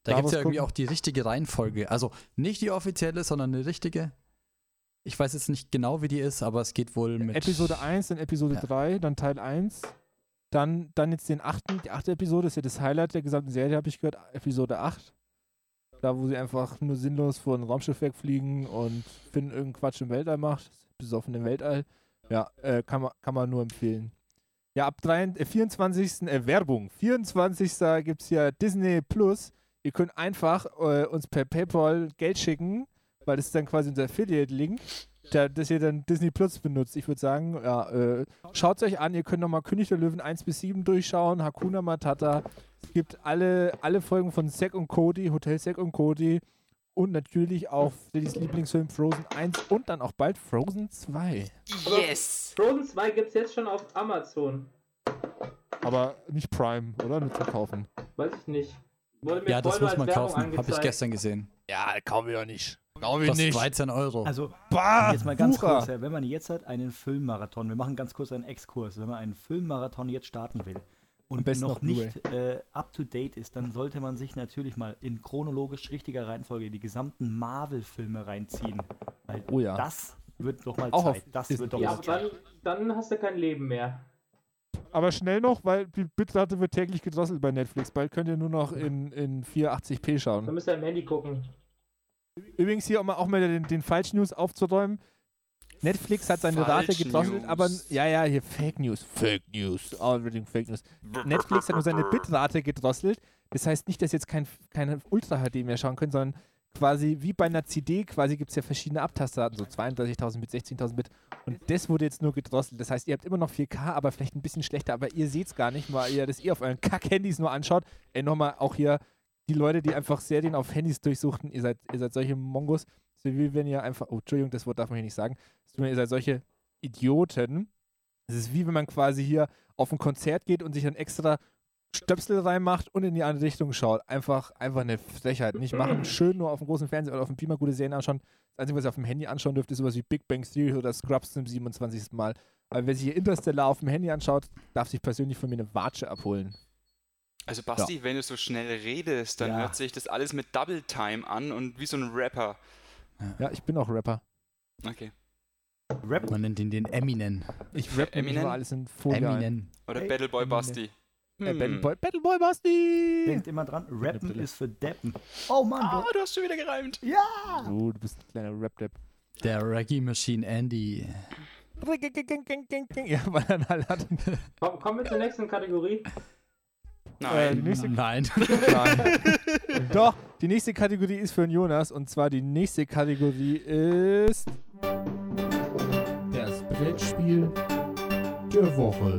Da gibt es ja irgendwie gucken. auch die richtige Reihenfolge. Also nicht die offizielle, sondern eine richtige. Ich weiß jetzt nicht genau, wie die ist, aber es geht wohl mit. Episode 1, dann Episode Ja. 3, dann Teil 1. Dann, dann jetzt den achten, die achte Episode ist ja das Highlight der gesamten Serie, habe ich gehört. Episode 8. Da, wo sie einfach nur sinnlos vor ein Raumschiff wegfliegen und Finn irgendeinen Quatsch im Weltall macht, besoffen im Weltall. Ja, äh, kann, man, kann man nur empfehlen. Ja, ab 3, äh, 24. Äh, Werbung. 24. gibt es ja Disney Plus. Ihr könnt einfach äh, uns per PayPal Geld schicken, weil das ist dann quasi unser Affiliate-Link, da, dass ihr dann Disney Plus benutzt. Ich würde sagen, ja, äh, schaut es euch an. Ihr könnt nochmal König der Löwen 1 bis 7 durchschauen, Hakuna Matata. Es gibt alle, alle Folgen von Zack und Cody, Hotel Zack und Cody. Und natürlich auch Lillys Lieblingsfilm Frozen 1 und dann auch bald Frozen 2. Yes! Frozen 2 gibt es jetzt schon auf Amazon. Aber nicht Prime, oder? Nur zu kaufen. Weiß ich nicht. Ja, das muss man Werbung kaufen. Habe ich gestern gesehen. Ja, kaufen wir doch nicht. Kaufen Kostet 13 Euro. Also, bah, jetzt mal ganz Wucher. kurz, ja, wenn man jetzt halt einen Filmmarathon, wir machen ganz kurz einen Exkurs, wenn man einen Filmmarathon jetzt starten will und noch nicht äh, up to date ist, dann sollte man sich natürlich mal in chronologisch richtiger Reihenfolge die gesamten Marvel-Filme reinziehen. Weil Oh ja. das wird doch mal Auch Zeit. Das wird doch Ja, mal aber Zeit. dann, dann hast du kein Leben mehr. Aber schnell noch, weil die Bitrate wird täglich gedrosselt bei Netflix. Bald könnt ihr nur noch in, in 480p Dann schauen. müsst ihr am Handy gucken. Übrigens hier, um auch mal den, den Falsch-News aufzuräumen. Netflix hat seine Rate gedrosselt, News. aber ja, ja, hier Fake News. Fake News. Unbedingt Fake News. *laughs* Netflix hat nur seine Bitrate gedrosselt. Das heißt nicht, dass ihr jetzt kein, keine Ultra-HD mehr schauen könnt, sondern quasi wie bei einer CD, quasi gibt es ja verschiedene Abtastraten, so 32.000 Bit, 16.000 Bit. Und das wurde jetzt nur gedrosselt. Das heißt, ihr habt immer noch 4K, aber vielleicht ein bisschen schlechter, aber ihr seht es gar nicht, weil ihr das eh auf euren Kack-Handys nur anschaut. Ey, nochmal auch hier die Leute, die einfach Serien auf Handys durchsuchten, ihr seid, ihr seid solche Mongos. So wie wenn ihr einfach, oh, Entschuldigung, das Wort darf man hier nicht sagen. So, Ihr seid solche Idioten. Es ist wie wenn man quasi hier auf ein Konzert geht und sich dann extra Stöpsel reinmacht und in die andere Richtung schaut. Einfach, einfach eine Frechheit. Nicht machen, *clears throat* schön nur auf dem großen Fernseher oder auf dem Beamer gute Serien anschauen. Das Einzige, was ihr auf dem Handy anschauen dürft, ist sowas wie Big Bang Theory oder Scrubs zum 27. Mal. Aber wer sich hier Interstellar auf dem Handy anschaut, darf sich persönlich von mir eine Watsche abholen. Also Basti, wenn du so schnell redest, dann Ja. hört sich das alles mit Double Time an und wie so ein Rapper. Ja, ich bin auch Rapper. Okay. Rap Man nennt ihn den Eminem. Ich rapp nämlich Eminem? immer alles in Folie ein. Eminem. Oder Ey, Battleboy. Basti. Äh, Hm. Battleboy, Battleboy Basti! denkt immer dran, Rappen ist für Deppen. Oh Mann, Ah, du hast schon wieder gereimt. ja! So, du bist ein kleiner Rap-Depp. Der Reggae Machine Andy. Ja, weil er halt hat. Komm, kommen wir zur nächsten Kategorie. Äh, Nein. nächste Nein. Nein. *laughs* Doch, die nächste Kategorie ist für den Jonas und zwar die nächste Kategorie ist. Das Brettspiel der Woche.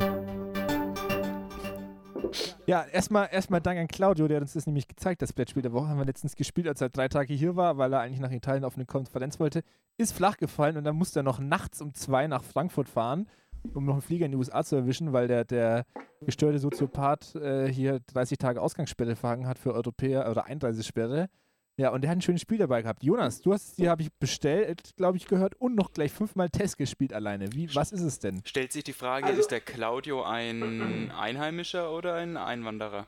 Ja, erstmal erstmal Dank an Claudio, der hat uns das nämlich gezeigt, das Brettspiel der Woche. Haben wir letztens gespielt, als er drei Tage hier war, weil er eigentlich nach Italien auf eine Konferenz wollte. Ist flach gefallen und dann musste er noch nachts um zwei nach Frankfurt fahren, um noch einen Flieger in die USA zu erwischen, weil der, der gestörte Soziopath äh, hier 30 Tage Ausgangssperre verhangen hat für Europäer oder Einreisesperre. Ja, und der hat ein schönes Spiel dabei gehabt. Jonas, du hast dir, habe ich bestellt, glaube ich, gehört und noch gleich fünfmal Test gespielt alleine. Wie, was ist es denn? Stellt sich die Frage, Also- ist der Claudio ein Einheimischer oder ein Einwanderer?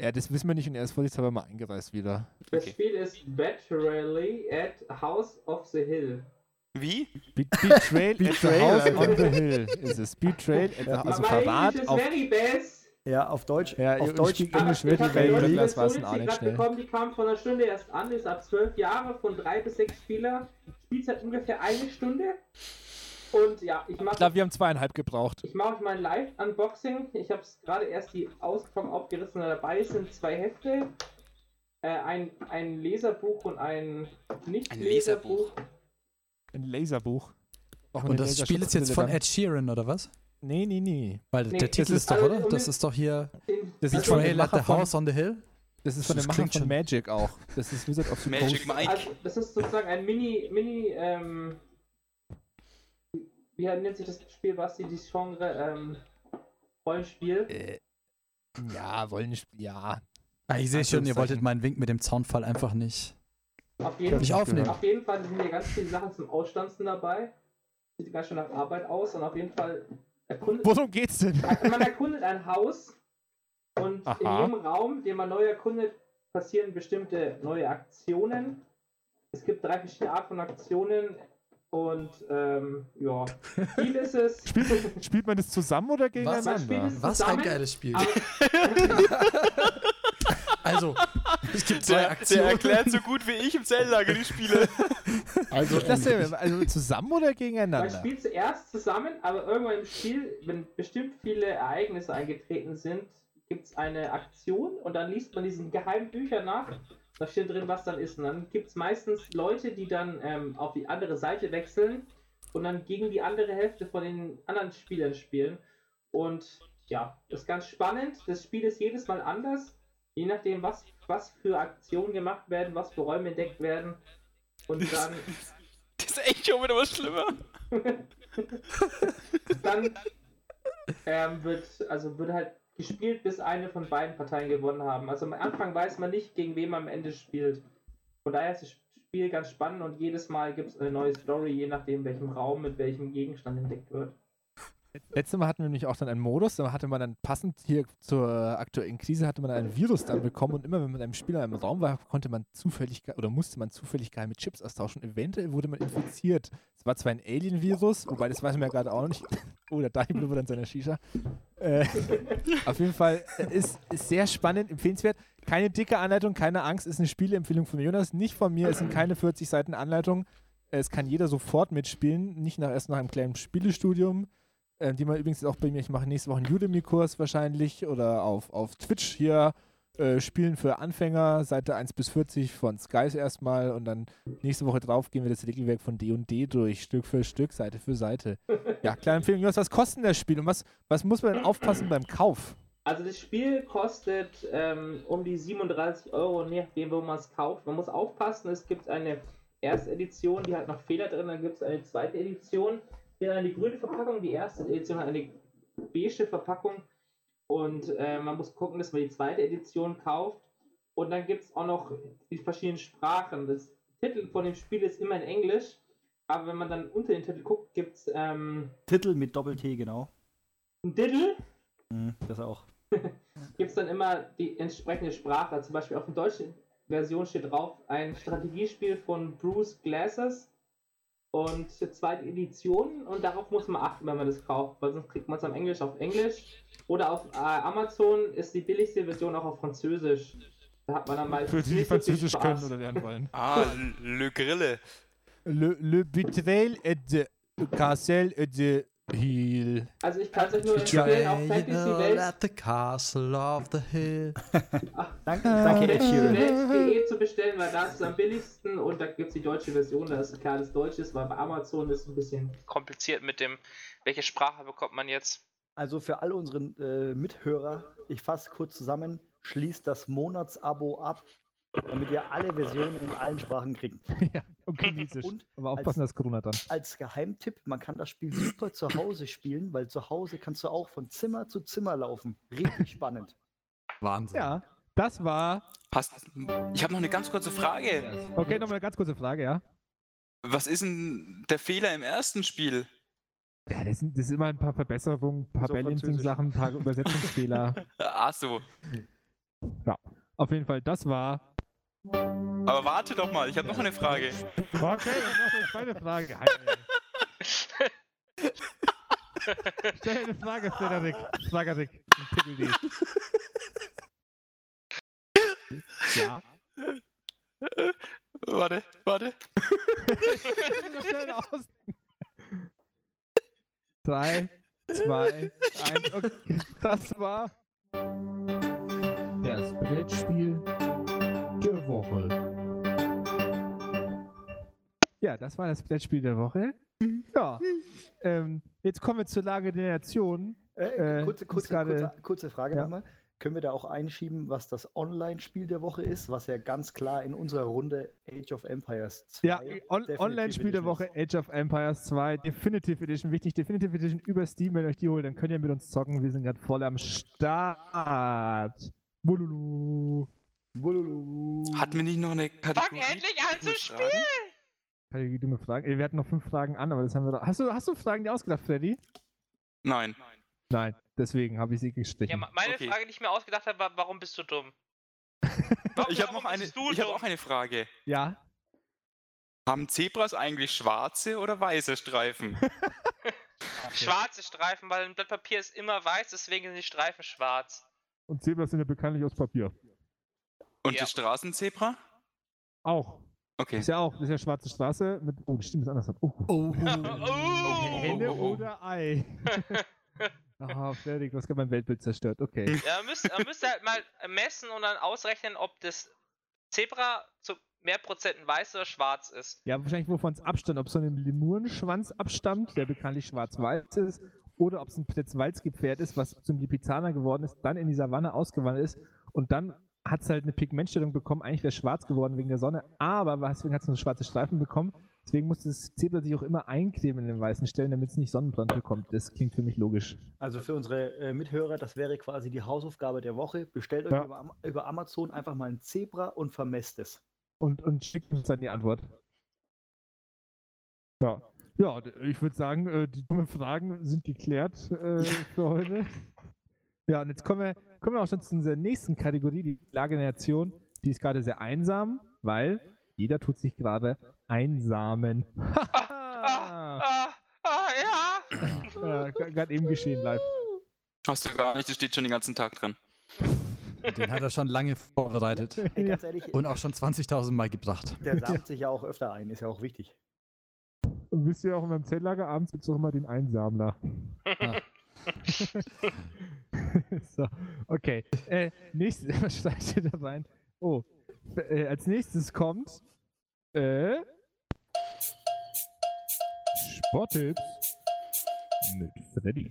Ja, das wissen wir nicht und er ist vorsichtshalber mal eingereist wieder. Das Okay. Spiel ist Battery at House of the Hill. Wie? Be Betrayal *laughs* at the House on the Hill ist es. Betrayal at the Ja. also Verrat Englisch auf... Ja, auf Deutsch. Ja, auf ich Deutsch. ich well, eine oder neue Glas war es auch nicht schnell. bekommen, die kam vor einer Stunde erst an, ist ab 12 Jahre von 3 bis 6 Spieler. Spielzeit ungefähr eine Stunde. Und ja, ich Ich mache glaube, wir haben zweieinhalb gebraucht. ich mache euch mal ein Live-Unboxing. Ich habe es gerade erst die Auspackung aufgerissen. Dabei sind zwei Hefte, äh, ein, ein Leserbuch und ein Ein Nicht-Leserbuch. Leserbuch. Ein Laserbuch. Und das Spiel ist jetzt von dann. Ed Sheeran, oder was? Nee, nee, nee. Weil Nee, der Titel ist- ist doch, also, oder? Das ist doch hier Das ist also- Betrayal at the House on the Hill. Das ist von Das dem Macher von schon- Magic auch. Das ist Wizard of the Magic Coast. Mike. Also, das ist sozusagen ein Mini, Mini, ähm, wie nennt sich das Spiel, Basti, dieses Genre, ähm, Rollenspiel? Äh, ja, wollen nicht. Ja. Ah, ich sehe schon, ihr wolltet meinen Wink mit dem Zaunfall einfach nicht. Auf jeden, Nicht aufnehmen. auf jeden Fall sind hier ganz viele Sachen zum Ausstanzen dabei. Sieht ganz schön nach Arbeit aus und auf jeden Fall erkundet, Worum geht's denn? man erkundet ein Haus und Aha. in jedem Raum, den man neu erkundet, passieren bestimmte neue Aktionen. Es gibt drei verschiedene Arten von Aktionen und ähm, ja, Ziel ist es. *laughs* Spielt, spielt man das zusammen oder Man gegeneinander? spielt es Was ein zusammen, geiles Spiel. *laughs* Also, Es gibt zwei Der, der Aktionen. erklärt so gut wie ich im Zellenlager die Spiele. *laughs* Also, Das ähm, also zusammen oder Man gegeneinander? spielt zuerst zusammen, aber irgendwann im Spiel, wenn bestimmt viele Ereignisse eingetreten sind, gibt es eine Aktion und dann liest man diesen geheimen Bücher nach. Da steht drin, was dann ist. Und dann gibt es meistens Leute, die dann ähm, auf die andere Seite wechseln und dann gegen die andere Hälfte von den anderen Spielern spielen. Und ja, das ist ganz spannend. Das Spiel ist jedes Mal anders, je nachdem, was, was für Aktionen gemacht werden, was für Räume entdeckt werden. Und dann *laughs* Das ist echt schon wieder was schlimmer. *laughs* dann ähm, wird, also wird halt gespielt, bis eine von beiden Parteien gewonnen haben. Also am Anfang weiß man nicht, gegen wen man am Ende spielt. Von daher ist das Spiel ganz spannend und jedes Mal gibt es eine neue Story, je nachdem, welchem Raum mit welchem Gegenstand entdeckt wird. Letztes Mal hatten wir nämlich auch dann einen Modus, da hatte man dann passend hier zur aktuellen Krise, hatte man einen Virus dann bekommen und immer wenn man mit einem Spieler im Raum war, konnte man zufällig oder musste man zufällig geheime Chips austauschen. Eventuell wurde man infiziert. Es war zwar ein Alien-Virus, wobei das weiß man ja gerade auch noch nicht. *laughs* Oh, der Dani blubbert an seiner Shisha. Äh, *laughs* auf jeden Fall ist, ist sehr spannend, empfehlenswert. Keine dicke Anleitung, keine Angst, ist eine Spieleempfehlung von Jonas, nicht von mir, es sind keine 40 Seiten Anleitung. Es kann jeder sofort mitspielen, nicht nach, erst nach einem kleinen Spielestudium äh, die man übrigens auch bei mir, ich mache nächste Woche einen Udemy-Kurs wahrscheinlich oder auf, auf Twitch hier äh, Spielen für Anfänger, Seite 1 bis 40 von Skies erstmal und dann nächste Woche drauf gehen wir das Regelwerk von D&D durch, Stück für Stück, Seite für Seite. *laughs* Ja, kleine Empfehlung, Jonas, was kostet das Spiel und was, was muss man denn aufpassen beim Kauf? Also das Spiel kostet ähm, um die 37 Euro, je nachdem, wo man es kauft. Man muss aufpassen, es gibt eine erste Edition, die hat noch Fehler drin, dann gibt es eine zweite Edition, hat eine grüne Verpackung, die erste Edition hat eine beige Verpackung und äh, man muss gucken, dass man die zweite Edition kauft. Und dann gibt es auch noch die verschiedenen Sprachen. Das Titel von dem Spiel ist immer in Englisch, aber wenn man dann unter den Titel guckt, gibt es ähm, Titel mit Doppel-T, genau. einen Titel Mhm, das auch. *laughs* gibt es dann immer die entsprechende Sprache. Zum Beispiel auf der deutschen Version steht drauf ein Strategiespiel von Bruce Glasses und die zweite Edition und darauf muss man achten, wenn man das kauft, weil sonst kriegt man es am Englisch auf Englisch oder auf äh, Amazon ist die billigste Version auch auf Französisch. Da hat man dann mal Für die, die so Französisch Spaß. können oder lernen wollen. *laughs* Ah, Le Grille. Le, le Betrayal et de Castle et de Hill. Also ich kann es euch nur empfehlen, auf Fantasy Welt at the castle of the hill. *laughs* Danke, danke Ed Sheeran. Welt.de zu bestellen, weil da ist es am billigsten und da gibt es die deutsche Version, da ist klar das Deutsche ist, weil bei Amazon ist es ein bisschen kompliziert mit dem, welche Sprache bekommt man jetzt? Also für alle unsere äh, Mithörer, ich fasse kurz zusammen, schließt das Monatsabo ab, damit ihr alle Versionen in allen Sprachen kriegt. *laughs* ja, *laughs* und Chinesisch. Und Aber aufpassen, dass Corona dann. als Geheimtipp, man kann das Spiel super zu Hause spielen, weil zu Hause kannst du auch von Zimmer zu Zimmer laufen. Richtig spannend. Wahnsinn. Ja, das war. Hast, ich habe noch eine ganz kurze Frage. Okay, nochmal eine ganz kurze Frage, ja. Was ist denn der Fehler im ersten Spiel? Ja, das sind, das sind immer ein paar Verbesserungen, ein paar So Balancing-Sachen, ein paar Übersetzungsfehler. *laughs* Ach so. Auf jeden Fall, das war. Aber warte doch mal, ich habe noch eine Frage. Okay, dann noch eine zweite Frage. *laughs* Stell eine Frage, Frederik. Frederik. Ja. Warte, warte. Drei, zwei, eins. Okay, das war. Das Brettspiel Ja, das war das Brettspiel der Woche. Ja. Ähm, jetzt kommen wir zur Lage der Nation. Äh, Äh, kurze, ist kurze, gerade- kurze, kurze Frage Ja. nochmal. Können wir da auch einschieben, was das Online-Spiel der Woche ist, was ja ganz klar in unserer Runde Age of Empires 2 Ja, on Online-Spiel der Woche? Age of Empires 2, Definitive Edition. Wichtig, Definitive Edition über Steam, wenn ihr euch die holt, dann könnt ihr mit uns zocken. Wir sind gerade voll am Start. Bululu. Wululu. Hatten wir nicht noch eine Fang Kategorie? endlich an zu spielen! Keine dumme Fragen. Wir hatten noch fünf Fragen an, aber das haben wir doch. Hast du, hast du Fragen dir ausgedacht, Freddy? Nein. Nein, deswegen habe ich sie gestrichen. Ja, me- meine Okay. Frage, die ich mir ausgedacht habe, war, warum bist du dumm? *laughs* Ich habe noch Warum eine, ich habe auch eine Frage. ja. Haben Zebras eigentlich schwarze oder weiße Streifen? *laughs* Schwarze Streifen, weil ein Blatt Papier ist immer weiß, deswegen sind die Streifen schwarz. Und Zebras sind ja bekanntlich aus Papier. Und Ja. das Straßenzebra? Auch. Okay. Ist ja auch, das ist ja schwarze Straße mit. Oh, stimmt, ist anders. Oh. Oh. Henne oh, oh. oder Ei? *laughs* Ah, fertig, was mein Weltbild zerstört. Okay. Ja, müsst, ihr müsst halt mal messen und dann ausrechnen, ob das Zebra zu mehr Prozenten weiß oder schwarz ist. Ja, wahrscheinlich wovon es abstammt. Ob es von einem Lemurenschwanz abstammt, der bekanntlich schwarz-weiß ist, oder ob es ein Plätzwalski-Pferd ist, was zum Lipizzaner geworden ist, dann in die Savanne ausgewandert ist und dann hat es halt eine Pigmentstellung bekommen. Eigentlich wäre es schwarz geworden wegen der Sonne, aber deswegen hat es eine schwarze Streifen bekommen. Deswegen muss das Zebra sich auch immer einkleben in den weißen Stellen, damit es nicht Sonnenbrand bekommt. Das klingt für mich logisch. Also für unsere äh, Mithörer, das wäre quasi die Hausaufgabe der Woche. Bestellt euch Ja. über, Am- über Amazon einfach mal ein Zebra und vermesst es. Und, und schickt uns dann die Antwort. Ja. Ja, ich würde sagen, äh, die dummen Fragen sind geklärt äh, für heute. Ja, und jetzt kommen wir, kommen wir auch schon zu unserer nächsten Kategorie, die Lage der Nation. Die ist gerade sehr einsam, weil jeder tut sich gerade einsamen. *laughs* Ah, ah, ah, ja. ja, gerade eben geschehen live. Hast du gar nicht, das steht schon den ganzen Tag dran. Den hat er schon lange vorbereitet Ey, ganz ehrlich, und auch schon 20.000 Mal gebracht. der *laughs* samt sich ja auch öfter ein, ist ja auch wichtig. Und wisst ihr auch, in meinem Zeltlager abends gibt es auch immer den Einsamler. Ah. *laughs* *laughs* so, okay. Äh, nächstes, *laughs* was steigt hier da rein? Oh, äh, als nächstes kommt äh, Sporttipps mit Freddy.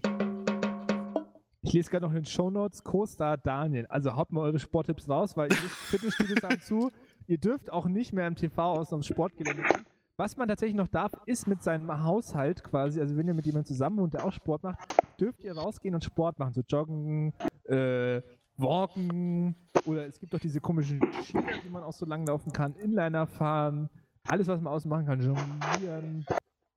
Ich lese gerade noch in den Shownotes Co-Star Daniel. Also haut mal eure Sporttipps raus, weil ihr Fitnessstudios *laughs* haben zu. Ihr dürft auch nicht mehr im TV aus dem Sportgelände gehen. Was man tatsächlich noch darf, ist mit seinem Haushalt quasi, also wenn ihr mit jemandem zusammen wohnt, der auch Sport macht, dürft ihr rausgehen und Sport machen. So joggen, äh, walken oder es gibt auch diese komischen Skier, die man auch so lang laufen kann, Inliner fahren, alles, was man außen machen kann, jonglieren,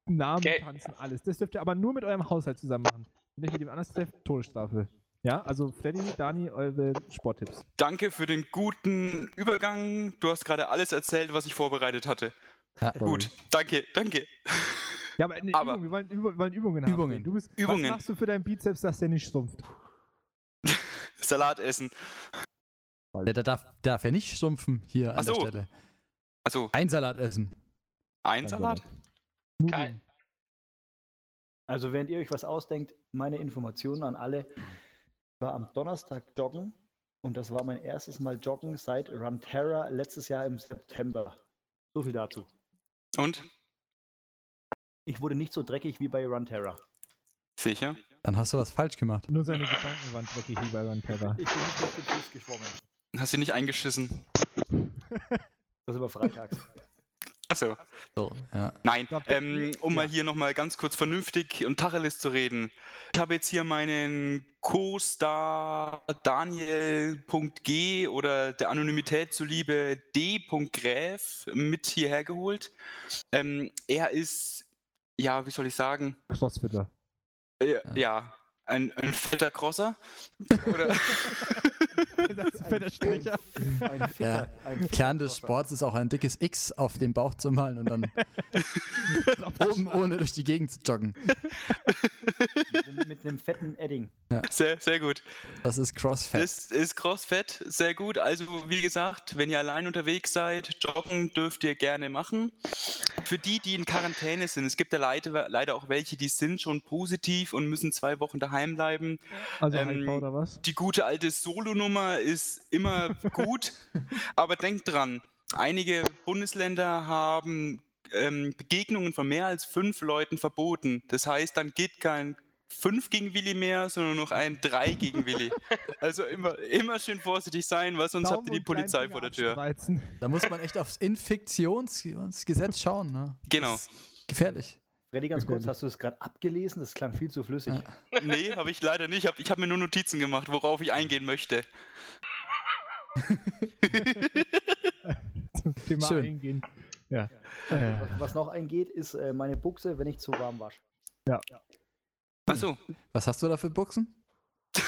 Namen Okay. tanzen, alles. Das dürft ihr aber nur mit eurem Haushalt zusammen machen. Wenn ihr mit dem anders trefft, Todesstrafe. Ja, also Freddy, Dani, eure Sporttipps. Danke für den guten Übergang. Du hast gerade alles erzählt, was ich vorbereitet hatte. Ja. Gut, danke, danke. Ja, aber, eine Aber- Übung, wir, wollen, wir wollen Übungen haben. Übungen. Du bist, Übungen. Was machst du für deinen Bizeps, dass der nicht schrumpft? *laughs* Salat essen. Der, der darf, darf ja nicht stumpfen hier Ach an der so. Stelle. Also, Ein Salat essen. ein Salat? Kein. Also während ihr euch was ausdenkt, meine Informationen an alle. Ich war am Donnerstag joggen und das war mein erstes Mal joggen seit Runterra letztes Jahr im September. So viel dazu. Und? Ich wurde nicht so dreckig wie bei Runterra. Sicher? Dann hast du was falsch gemacht. Nur seine Gedanken waren dreckig wie bei Runterra. Ich bin nicht durch den Fluss geschwommen. Hast du nicht eingeschissen? *laughs* Das war freitags. Achso. So, ja. Nein, ähm, um ja. mal hier nochmal ganz kurz vernünftig und Tacheles zu reden. Ich habe jetzt hier meinen Co-Star Daniel.g oder der Anonymität zuliebe D.gräf mit hierher geholt. Ähm, er ist, ja, wie soll ich sagen, Crossfitter. äh, ja, ein, ein fetter Crosser. Oder das *laughs* ist fetter Stricher. Ein Ficker, Ja. ein Kern des Sports ist auch ein dickes X auf den Bauch zu malen und dann *laughs* oben ohne durch die Gegend zu joggen. Mit, mit einem fetten Edding. sehr, sehr gut. Das ist Crossfit. Das ist CrossFit, sehr gut. Also, wie gesagt, wenn ihr allein unterwegs seid, joggen dürft ihr gerne machen. Für die, die in Quarantäne sind, es gibt ja leider, leider auch welche, die sind schon positiv und müssen zwei Wochen daheim bleiben. Also Ähm, oder was? Die gute alte Solo-Nummer ist immer *laughs* gut, aber denkt dran, einige Bundesländer haben ähm, Begegnungen von mehr als fünf Leuten verboten. Das heißt, dann geht kein 5 gegen Willi mehr, sondern noch ein 3 gegen Willi. *laughs* Also immer, immer schön vorsichtig sein, weil sonst habt ihr die Polizei vor der Tür. Tür. Da muss man echt aufs Infektionsgesetz schauen. Ne? Genau. Das ist gefährlich. Freddy, ganz kurz, hast du es gerade abgelesen? Das klang viel zu flüssig. Ja. *laughs* Nee, habe ich leider nicht. Ich habe mir nur Notizen gemacht, worauf ich eingehen möchte. *laughs* Zum Thema Schön. eingehen. Ja. Äh, Was, was noch eingeht, ist äh, meine Buchse, wenn ich zu warm wasche. Achso, Was hast du da für Buchsen? Äh,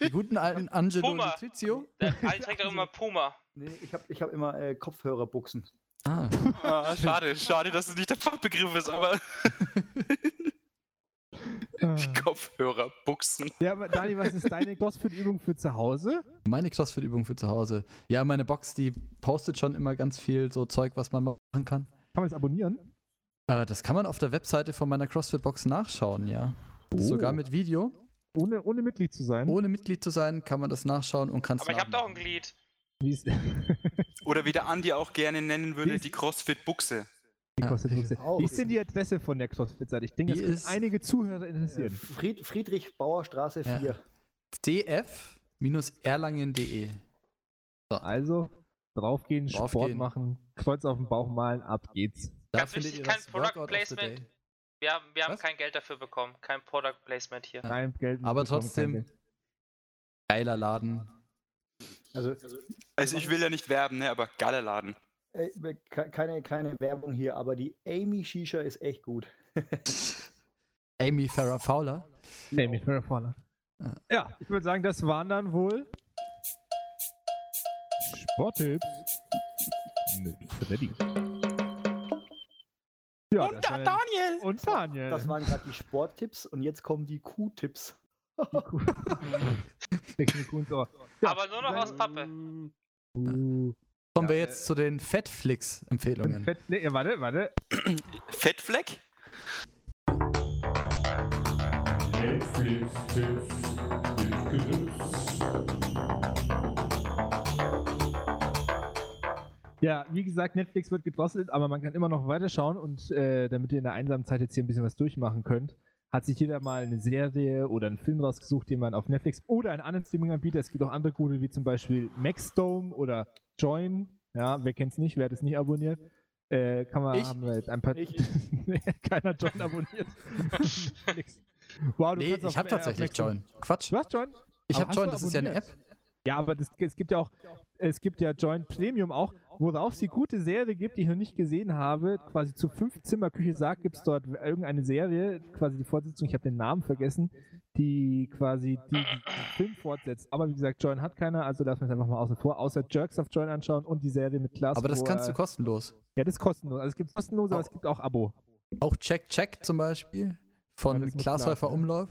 *laughs* Die guten alten Angelo Puma. Letizio? Der auch immer Puma. nee, ich habe ich hab immer äh, Kopfhörerbuchsen. Ah, ah, schade, schade, dass es nicht der Fachbegriff ist, aber *laughs* Ah. Kopfhörerbuchsen. Ja, aber Dani, was ist deine CrossFit-Übung für zu Hause? Meine CrossFit-Übung für zu Hause. Ja, meine Box, die postet schon immer ganz viel so Zeug, was man machen kann. Kann man es abonnieren? Äh, das kann man auf der Webseite von meiner CrossFit-Box nachschauen, ja. Sogar mit Video. Ohne, ohne Mitglied zu sein? Ohne Mitglied zu sein, kann man das nachschauen und kann es Aber ich habe doch ein Glied. *laughs* Oder wie der Andi auch gerne nennen würde, die CrossFit-Buchse. die CrossFit-Buchse. Wie ist denn die Adresse von der CrossFit-Seite? Ich denke, das Die ist- einige Zuhörer interessieren. Fried, Friedrich Bauer Straße Ja. 4. df-erlangen.de. Also, draufgehen, Sport Draufgehen. machen, Kreuz auf den Bauch malen, ab geht's. Da Ganz findet wichtig, ihr kein Product Workout Placement. Wir haben, wir haben Was? kein Geld dafür bekommen. Kein Product Placement hier. Kein Geld. Aber bekommen, trotzdem- Geld. Geiler Laden. Also, Also ich will ja nicht werben, ne, aber geiler Laden. äh, ke- keine, keine Werbung hier, aber die Amy Shisha ist echt gut. *laughs* Amy Farrah Fowler. Mit Farrah Fowler. Ja. Ich würde sagen, das waren dann wohl Sporttipps mit Freddy. Ja, Und da Daniel! Und Daniel. Das waren gerade die Sporttipps und jetzt kommen die Q-Tipps. *laughs* Ja, Aber nur noch aus Pappe. Uh, Kommen wir Ja, jetzt zu den Fettflix-Empfehlungen. Fett, nee, warte, warte. Fettfleck? Ja, wie gesagt, Netflix wird gedrosselt, aber man kann immer noch weiterschauen und äh, damit ihr in der einsamen Zeit jetzt hier ein bisschen was durchmachen könnt, hat sich jeder mal eine Serie oder einen Film rausgesucht, den man auf Netflix oder einen anderen Streaming-Anbieter, es gibt auch andere gute, wie zum Beispiel Maxdome oder Join, ja, wer kennt's nicht, wer hat es nicht abonniert, äh, kann man, Ich. haben wir jetzt ein paar, Ich. *laughs* keiner Join abonniert. *laughs* Wow, du Nee, ich habe tatsächlich Join. Quatsch. Du hast Join? Ich habe Join, das ist ja eine App. Ja, aber das, es gibt ja auch, es gibt ja Joint Premium auch, worauf es die gute Serie gibt, die ich noch nicht gesehen habe. Quasi zur Fünf-Zimmer-Küche sagt, gibt es dort irgendeine Serie, quasi die Fortsetzung, ich habe den Namen vergessen, die quasi die, die Film fortsetzt. Aber wie gesagt, Join hat keiner, also lassen wir es einfach mal außen vor, außer Jerks auf Join anschauen und die Serie mit Klaas. Aber das kannst du kostenlos. Ja, das ist kostenlos. Also es gibt kostenlos, aber es gibt auch Abo. Auch Check Check zum Beispiel Ja, von muss Glashäufer. Umlauf.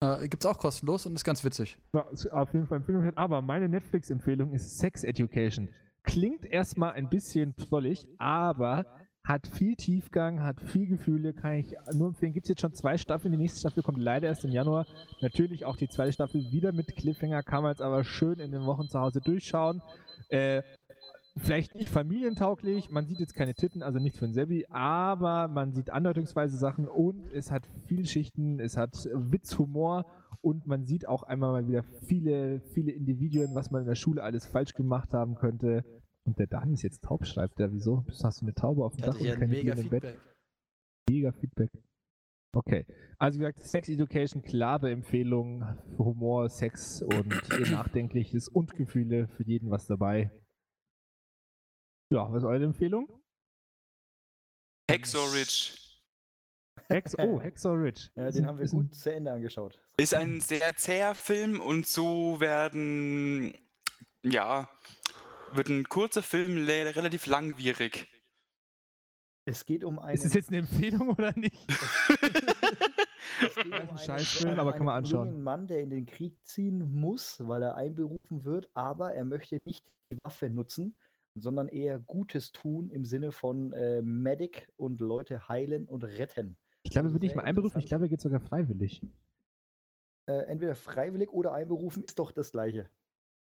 Äh, gibt's auch kostenlos und ist ganz witzig. Ja, auf jeden Fall Empfehlung. Aber meine Netflix-Empfehlung ist Sex Education. Klingt erstmal ein bisschen prollig, aber hat viel Tiefgang, hat viel Gefühle, kann ich nur empfehlen. Gibt es jetzt schon zwei Staffeln, die nächste Staffel kommt leider erst im Januar. Natürlich auch die zweite Staffel wieder mit Cliffhanger, kann man jetzt aber schön in den Wochen zu Hause durchschauen. Äh, vielleicht nicht familientauglich, man sieht jetzt keine Titten, also nichts für ein Sebi, aber man sieht andeutungsweise Sachen und es hat viel Schichten, es hat Witz, Humor und man sieht auch einmal mal wieder viele, viele Individuen, was man in der Schule alles falsch gemacht haben könnte. Und der Dani ist jetzt taub, schreibt er. Wieso? Hast du eine Taube auf dem Dach und keine Bienen im Bett? Mega Feedback. Okay. Also wie gesagt, Sex Education, klare Empfehlung für Humor, Sex und Nachdenkliches und Gefühle für jeden was dabei. Ja, was ist eure Empfehlung? Hexorich Hex, oh, *laughs* Hexor Rich. Ja, den haben wir gut zu Ende angeschaut. ist ein sehr zäher Film und so werden, ja, wird ein kurzer Film relativ langwierig. Es geht um einen. Ist das jetzt eine Empfehlung oder nicht? *laughs* Es geht um Ein einen- Scheißfilm, aber kann man einen anschauen. jungen Mann, der in den Krieg ziehen muss, weil er einberufen wird, aber er möchte nicht die Waffe nutzen, sondern eher Gutes tun im Sinne von äh, Medic und Leute heilen und retten. Ich glaube, wird nicht sehr mal einberufen, ich glaube, er geht sogar freiwillig. Äh, entweder freiwillig oder einberufen ist doch das Gleiche.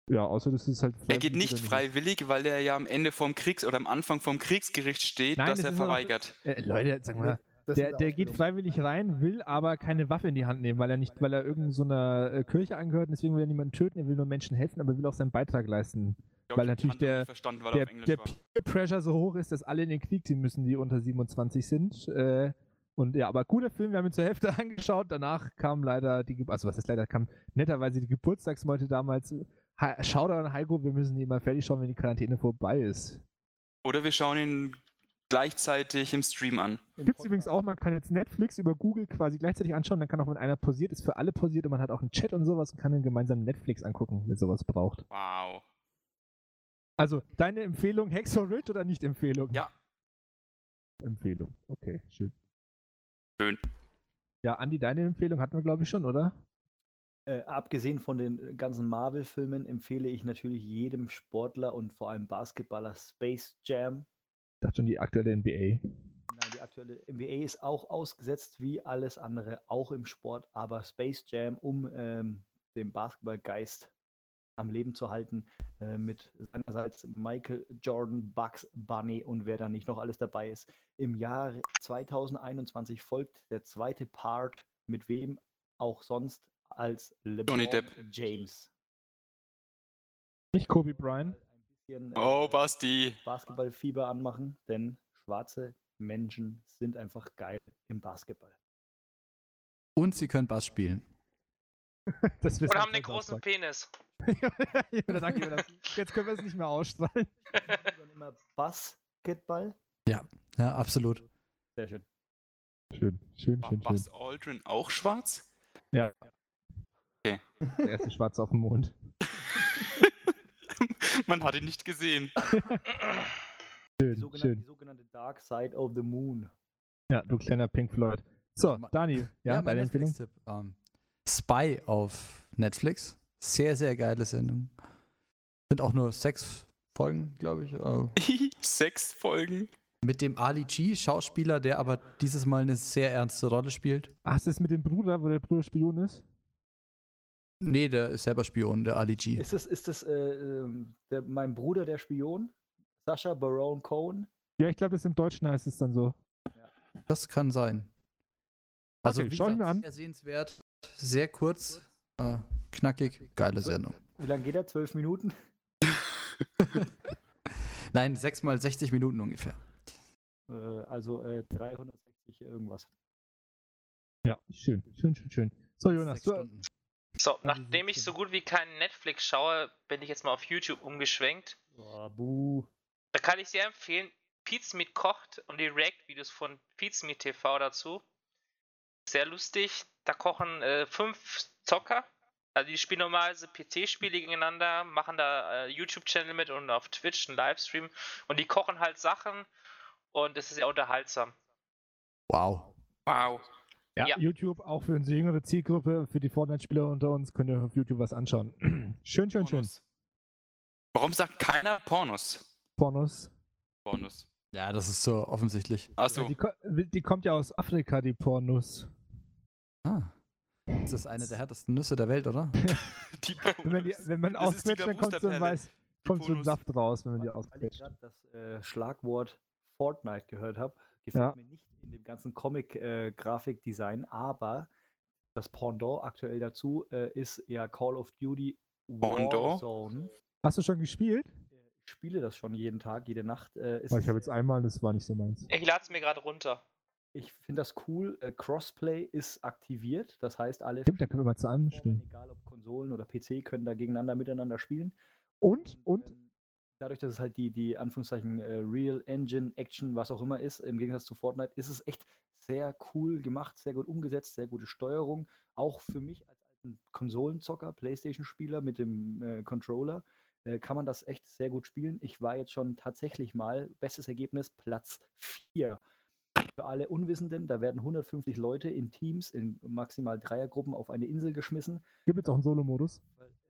Ja, außer das ist halt. Er geht freiwillig nicht freiwillig, weil er ja am Ende vom Kriegs- oder am Anfang vom Kriegsgericht steht, Nein, dass das er verweigert. Äh, Leute, sag mal, Das der, der geht freiwillig rein, will aber keine Waffe in die Hand nehmen, weil er nicht, weil er irgendeiner so einer, äh, Kirche angehört und deswegen will er niemanden töten, er will nur Menschen helfen, aber will auch seinen Beitrag leisten. Glaub, weil ich natürlich der- weil Der, er der. Peer Pressure so hoch ist, dass alle in den Krieg ziehen müssen, die unter 27 sind. Äh, und ja, aber guter Film, wir haben ihn zur Hälfte *laughs* angeschaut. Danach kam leider die, also was ist leider, kam netterweise die Geburtstagsmeute damals. Ha Shoutout an Heiko, wir müssen ihn mal fertig schauen, wenn die Quarantäne vorbei ist. Oder wir schauen ihn gleichzeitig im Stream an. Gibt es übrigens auch, man kann jetzt Netflix über Google quasi gleichzeitig anschauen, dann kann auch, wenn einer pausiert, ist für alle pausiert und man hat auch einen Chat und sowas und kann dann gemeinsam Netflix angucken, wenn sowas braucht. Wow. Also, deine Empfehlung, Hexor Ridge oder nicht Empfehlung? Ja. Empfehlung, okay, schön. Schön. Ja, Andi, deine Empfehlung hatten wir, glaube ich, schon, oder? Äh, abgesehen von den ganzen Marvel-Filmen empfehle ich natürlich jedem Sportler und vor allem Basketballer Space Jam. Ich dachte schon die aktuelle NBA. Nein, die aktuelle NBA ist auch ausgesetzt wie alles andere, auch im Sport, aber Space Jam, um ähm, den Basketballgeist am Leben zu halten, äh, mit einerseits Michael Jordan, Bugs Bunny und wer da nicht noch alles dabei ist. Im Jahr 2021 folgt der zweite Part, mit wem auch sonst als LeBron Depp. James. Nicht Kobe Bryant. Ein bisschen, Oh, äh, Basti. Basketballfieber anmachen, denn schwarze Menschen sind einfach geil im Basketball. Und sie können Bass spielen. *laughs* Das Oder haben wir den großen Samstag. Penis. *laughs* ja, danke. Jetzt können wir es nicht mehr ausstrahlen. Dann *laughs* immer Basketball. Ja, absolut. Sehr schön. Schön, schön, War schön, schön. Buzz Aldrin auch schwarz? Ja. Okay. Der erste Schwarz auf dem Mond. Man hat ihn nicht gesehen. Die Schön, sogenannte, die schön. sogenannte Dark Side of the Moon. Ja, du kleiner Pink Floyd. So, Ma- Dani, ja, mein deine Empfehlung? Netflix-Tipp. Ähm, Spy auf Netflix. Sehr, sehr geile Sendung. Sind auch nur sechs Folgen, glaube ich. Äh, *laughs* Sechs Folgen. mit dem Ali G, Schauspieler, der aber dieses Mal eine sehr ernste Rolle spielt. Ach, ist das mit dem Bruder, wo der Bruder Spion ist? Nee, der ist selber Spion, der Ali G. Ist das, ist das äh, ähm, der, mein Bruder, der Spion? Sascha Baron Cohen? Ja, ich glaube, das im Deutschen heißt es dann so. Das kann sein. Also, Okay, wie schau ich gesagt, mir an. sehr sehenswert, sehr kurz, äh, knackig, geile Sendung. Wie lange geht er? Zwölf Minuten? *laughs* Nein, sechs mal 60 Minuten ungefähr. Äh, also äh, 360 irgendwas. Ja, schön, schön, schön, schön. So, Jonas, du. So, die nachdem ich so gut wie keinen Netflix schaue, bin ich jetzt mal auf YouTube umgeschwenkt. Oh, buh. Da kann ich sehr empfehlen, Pizmeet kocht und die React-Videos von Pizmeet TV dazu. Sehr lustig. Da kochen äh, fünf Zocker. Also die spielen normalerweise PC-Spiele gegeneinander, machen da äh, YouTube-Channel mit und auf Twitch einen Livestream. Und die kochen halt Sachen und es ist sehr unterhaltsam. Wow. Wow. ja, ja. YouTube auch für unsere jüngere Zielgruppe, für die Fortnite-Spieler unter uns, könnt ihr auf YouTube was anschauen. *clears throat* schön, schön, schön. Pornos. Warum sagt keiner Pornos? Pornos. Pornos. Ja, das ist so offensichtlich. Achso. die, die kommt ja aus Afrika, die Pornos. Ah. Das ist eine der härtesten Nüsse der Welt, oder? *laughs* *laughs* Die Wenn man, die, wenn man ausquetscht, dann kommt so ein weiß, kommt so ein. Saft raus, wenn man die Weil ich ausquetscht. gerade das äh, Schlagwort Fortnite gehört habe, gefällt Ja. mir nicht in dem ganzen Comic-Grafikdesign, aber das Pendant aktuell dazu äh, ist ja Call of Duty Pendant? Warzone. Hast du schon gespielt? Ich spiele das schon jeden Tag, jede Nacht. Äh, ist ich habe jetzt einmal, das war nicht so meins. Ich lade es mir gerade runter. Ich finde das cool. Äh, Crossplay ist aktiviert. Das heißt, alle, Stimmt, da können wir mal zusammen spielen. egal ob Konsolen oder PC, können da gegeneinander miteinander spielen. Und, und, ähm, dadurch, dass es halt die, die Anführungszeichen äh, Real Engine, Action, was auch immer ist, im Gegensatz zu Fortnite, ist es echt sehr cool gemacht, sehr gut umgesetzt, sehr gute Steuerung. Auch für mich als alten Konsolenzocker, Playstation-Spieler mit dem äh, Controller, äh, kann man das echt sehr gut spielen. Ich war jetzt schon tatsächlich mal, bestes Ergebnis, Platz 4. Für alle Unwissenden, da werden 150 Leute in Teams, in maximal Dreiergruppen auf eine Insel geschmissen. gibt es auch einen Solo-Modus?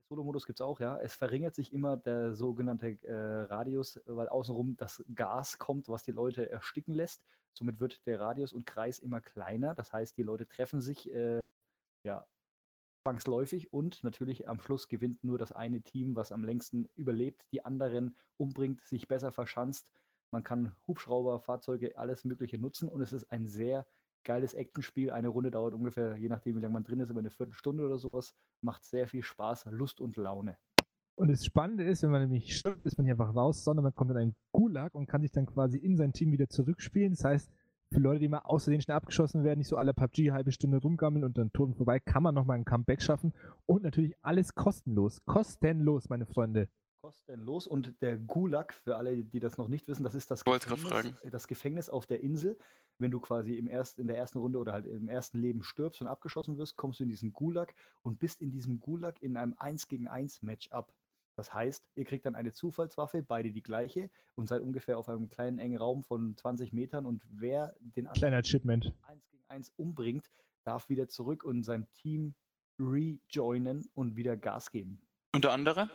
Solo-Modus gibt es auch, ja. Es verringert sich immer der sogenannte äh, Radius, weil außenrum das Gas kommt, was die Leute ersticken lässt. Somit wird der Radius und Kreis immer kleiner. Das heißt, die Leute treffen sich äh, ja, zwangsläufig und natürlich am Schluss gewinnt nur das eine Team, was am längsten überlebt, die anderen umbringt, sich besser verschanzt. Man kann Hubschrauber, Fahrzeuge, alles Mögliche nutzen und es ist ein sehr geiles Actionspiel. Eine Runde dauert ungefähr, je nachdem, wie lange man drin ist, über eine Viertelstunde oder sowas. Macht sehr viel Spaß, Lust und Laune. Und das Spannende ist, wenn man nämlich stirbt, ist man nicht einfach raus, sondern man kommt in einen Gulag und kann sich dann quasi in sein Team wieder zurückspielen. Das heißt, für Leute, die mal außerdem schnell abgeschossen werden, nicht so alle PUBG halbe Stunde rumgammeln und dann Toten vorbei, kann man nochmal ein Comeback schaffen. Und natürlich alles kostenlos. Kostenlos, meine Freunde. Kostenlos. Und der Gulag, für alle, die das noch nicht wissen, das ist das Gefängnis, das Gefängnis auf der Insel. Wenn du quasi im erst, in der ersten Runde oder halt im ersten Leben stirbst und abgeschossen wirst, kommst du in diesen Gulag und bist in diesem Gulag in einem 1 gegen 1 Matchup. Das heißt, ihr kriegt dann eine Zufallswaffe, beide die gleiche und seid ungefähr auf einem kleinen engen Raum von 20 Metern und wer den anderen Kleiner Achievement. 1 gegen 1 umbringt, darf wieder zurück und sein Team rejoinen und wieder Gas geben. Und der andere?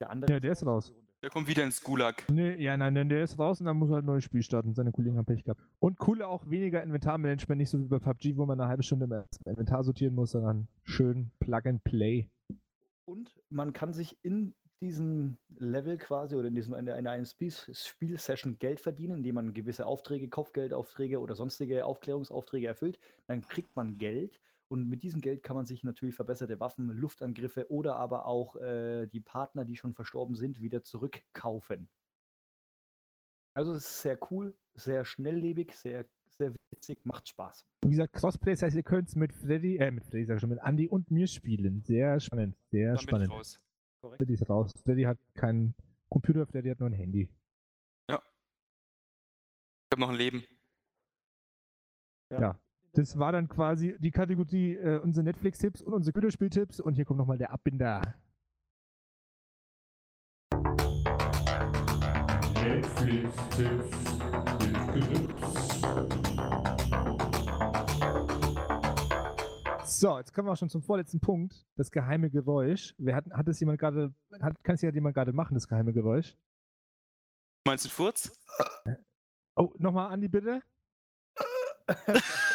Der andere Ja, der ist raus. Der kommt wieder ins Gulag. Nee, ja, nein, nein, der ist raus und dann muss er halt ein neues Spiel starten. Seine Kollegen haben Pech gehabt. Und cool auch weniger Inventarmanagement, nicht so wie bei PUBG, wo man eine halbe Stunde im Inventar sortieren muss, sondern schön Plug and Play. Und man kann sich in diesem Level quasi oder in, diesem, in, einer, in einer Spiel- Spielsession Geld verdienen, indem man gewisse Aufträge, Kopfgeldaufträge oder sonstige Aufklärungsaufträge erfüllt. Dann kriegt man Geld und mit diesem Geld kann man sich natürlich verbesserte Waffen, Luftangriffe oder aber auch äh, die Partner, die schon verstorben sind, wieder zurückkaufen. Also es ist sehr cool, sehr schnelllebig, sehr, sehr witzig, macht Spaß. Wie gesagt, Crossplay, das heißt, ihr könnt es mit Freddy, äh, mit Freddy, sag ich schon, mit Andy und mir spielen. Sehr spannend, sehr Dann spannend. raus. Freddy ist raus. Freddy hat keinen Computer, Freddy hat nur ein Handy. Ich habe noch ein Leben. Das war dann quasi die Kategorie äh, unsere Netflix-Tipps und unsere Güterspiel-Tipps und hier kommt nochmal der Abbinder. Netflix-Tipps mit Grips. So, jetzt kommen wir auch schon zum vorletzten Punkt. Das geheime Geräusch. Wer hat, hat das jemand gerade, hat, kann es ja jemand gerade machen, das geheime Geräusch? Meinst du Furz? Oh, nochmal, Andi, bitte. *laughs*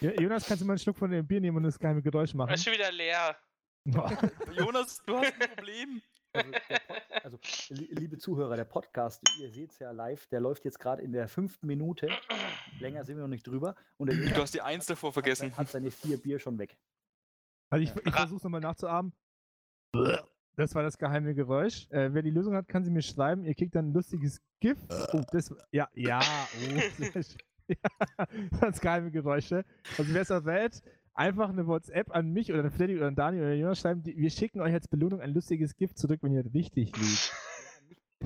Ja, Jonas, kannst du mal einen Schluck von dem Bier nehmen und das geheime Geräusch machen? Ist schon wieder leer. *laughs* Jonas, du hast ein Problem. Also, Pod, also li liebe Zuhörer, der Podcast, ihr seht es ja live, der läuft jetzt gerade in der fünften Minute. Länger sind wir noch nicht drüber. Und der Du Jonas hast die Eins davor hat, vergessen. hat seine vier Bier schon weg. Also ich, ich versuche es nochmal nachzuahmen. Das war das geheime Geräusch. Äh, wer die Lösung hat, kann sie mir schreiben. Ihr kriegt dann ein lustiges GIF. Oh, das, ja, ja, oh. *laughs* ja, *laughs* das geheime Geräusche. Also wer es erwähnt, einfach eine WhatsApp an mich oder an Freddy oder an Dani oder Jonas schreiben. Die, wir schicken euch als Belohnung ein lustiges GIF zurück, wenn ihr richtig *laughs* liegt.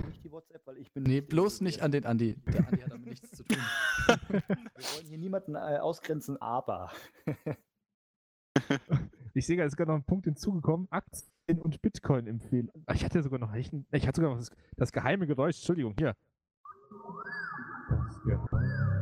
Nicht, die WhatsApp, weil ich bin. Nee, nicht bloß nicht an den Andi. Der Andi hat damit nichts zu tun. *laughs* Wir wollen hier niemanden äh, ausgrenzen, aber. Ich sehe gerade, es ist gerade noch ein Punkt hinzugekommen. Aktien und Bitcoin empfehlen. Ah, Ich hatte sogar noch ich hatte sogar noch das, das geheime Geräusch. Entschuldigung, hier. Das geheime Geräusch.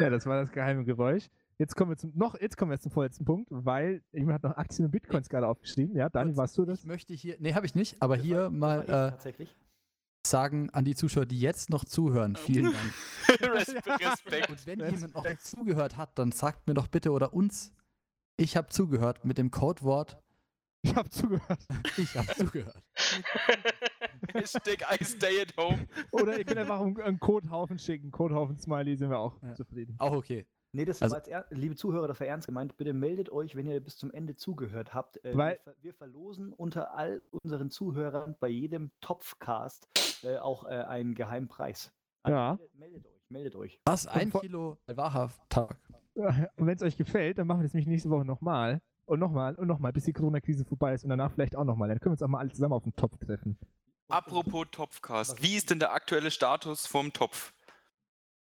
Ja, das war das geheime Geräusch. Jetzt kommen wir zum noch, jetzt kommen wir zum vorletzten Punkt, weil jemand hat noch Aktien und Bitcoins gerade aufgeschrieben. Ja, Dani, Kurz, warst du das? Ich möchte hier, nee, habe ich nicht, aber Das hier war- mal äh, tatsächlich. sagen an die Zuschauer, die jetzt noch zuhören, vielen *laughs* Dank. Res- Respekt. Und wenn Das- jemand noch zugehört hat, dann sagt mir doch bitte oder uns, ich habe zugehört mit dem Codewort, Ich habe zugehört. ich habe zugehört. *laughs* *laughs* Hashtag I stay at home. Oder ihr könnt einfach einen, einen Codehaufen schicken. Codehaufen Smiley sind wir auch Ja. zufrieden. Auch okay. Nee, das Also- war jetzt er, liebe Zuhörer, das war ernst gemeint. Bitte meldet euch, wenn ihr bis zum Ende zugehört habt. Äh, Weil- wir, ver wir verlosen unter all unseren Zuhörern bei jedem Topfcast äh, auch äh, einen geheimen Preis. Also Ja. Meldet, meldet euch, meldet euch. Was? Ein Kilo Wahrhaft-Tag. *laughs* Und wenn es euch gefällt, dann machen wir das nämlich nächste Woche nochmal. Und nochmal und nochmal, bis die Corona-Krise vorbei ist und danach vielleicht auch nochmal. Dann können wir uns auch mal alle zusammen auf den Topf treffen. Apropos Topfcast. Wie ist denn der aktuelle Status vom Topf?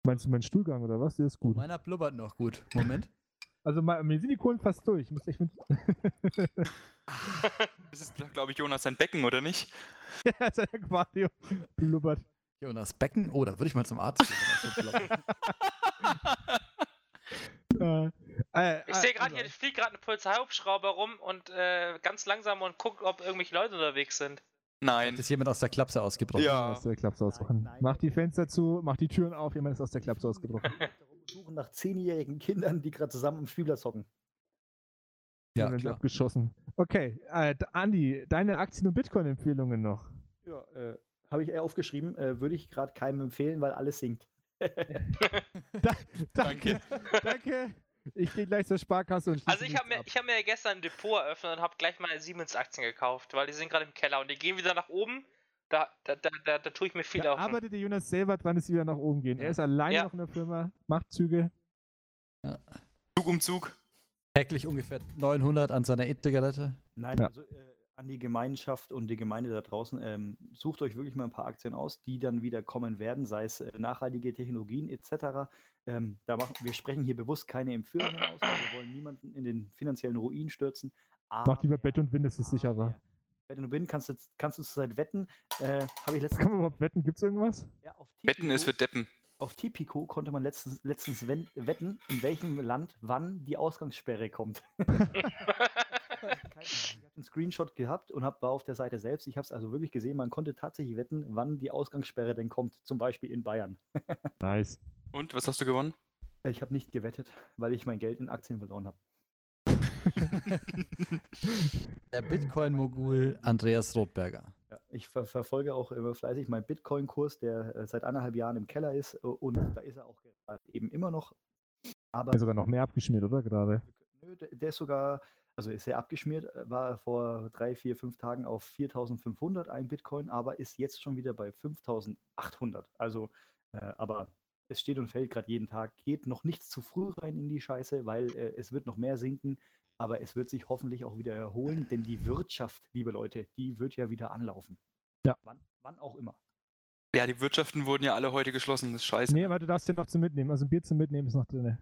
Meinst du meinen Stuhlgang oder was? Der ist gut. Meiner blubbert noch gut. Moment. Also mal, mir sind die Kohlen fast durch. Ich muss echt mit. *laughs* Das ist, glaube ich, Jonas sein Becken, oder nicht? *laughs* ja, sein Aquarium blubbert. Jonas Becken? Oh, da würde ich mal zum Arzt gehen. blubbert. *laughs* Äh, äh, Ich sehe äh, gerade, hier fliegt gerade ein Polizeihubschrauber rum und äh, ganz langsam und guckt, ob irgendwelche Leute unterwegs sind. Nein. Ist jemand aus der Klapse ausgebrochen? Ja. Aus der Klapse ausgebrochen. nein. Mach die Fenster zu, mach die Türen auf, jemand ist aus der Klapse ausgebrochen. Wir *laughs* suchen nach zehnjährigen Kindern, die gerade zusammen am Spielplatz hocken. Ja, klar. abgeschossen. Okay, äh, Andi, deine Aktien- und Bitcoin-Empfehlungen noch. Ja, äh, habe ich eher aufgeschrieben, äh, würde ich gerade keinem empfehlen, weil alles sinkt. *laughs* Danke. Danke. Ich gehe gleich zur Sparkasse und Also ich habe mir, ab. ich hab mir gestern ein Depot eröffnet und habe gleich mal Siemens-Aktien gekauft, weil die sind gerade im Keller und die gehen wieder nach oben. Da, da, da, da, da tue ich mir viel Da auf. arbeitet der Jonas selber dran, dass sie wieder nach oben gehen. Er ist alleine Ja. noch in der Firma, macht Züge. Zug um Zug. Täglich ungefähr 900 an seiner E-Zigarette. Nein, Ja. also äh, an die Gemeinschaft und die Gemeinde da draußen, ähm, sucht euch wirklich mal ein paar Aktien aus, die dann wieder kommen werden, sei es äh, nachhaltige Technologien etc. Ähm, da machen, wir sprechen hier bewusst keine Empfehlungen aus, weil wir wollen niemanden in den finanziellen Ruin stürzen. Macht lieber aber- Bett und Wind, das ist sicherer. aber Wenn du bin, kannst du, kannst du zurzeit wetten. Äh, Habe ich letztens Kann man überhaupt wetten? Gibt es irgendwas? ja, auf Wetten ist Tipico- für Deppen. Auf Tipico konnte man letztens, letztens wetten, in welchem Land wann die Ausgangssperre kommt. *laughs* ich habe einen Screenshot gehabt und hab, war auf der Seite selbst. Ich habe es also wirklich gesehen. Man konnte tatsächlich wetten, wann die Ausgangssperre denn kommt. Zum Beispiel in Bayern. *laughs* Nice. Und, was hast du gewonnen? Ich habe nicht gewettet, weil ich mein Geld in Aktien verloren habe. *laughs* Der Bitcoin-Mogul Andreas Rothberger. Ja, ich ver verfolge auch immer fleißig meinen Bitcoin-Kurs, der äh, seit anderthalb Jahren im Keller ist. äh, Und da ist er auch gerade eben immer noch. Aber Ist sogar noch mehr abgeschmiert, oder? Gerade. Nö, der, der ist sogar, also ist sehr abgeschmiert, äh, war vor drei, vier, fünf Tagen auf 4500 ein Bitcoin, aber ist jetzt schon wieder bei 5800. Also, äh, aber es steht und fällt gerade jeden Tag. Geht noch nichts zu früh rein in die Scheiße, weil äh, es wird noch mehr sinken, aber es wird sich hoffentlich auch wieder erholen, denn die Wirtschaft, liebe Leute, die wird ja wieder anlaufen. Ja. Wann, wann auch immer. Ja, die Wirtschaften wurden ja alle heute geschlossen. Das ist scheiße. Nee, aber du darfst den noch zum Mitnehmen. Also ein Bier zum Mitnehmen ist noch drin.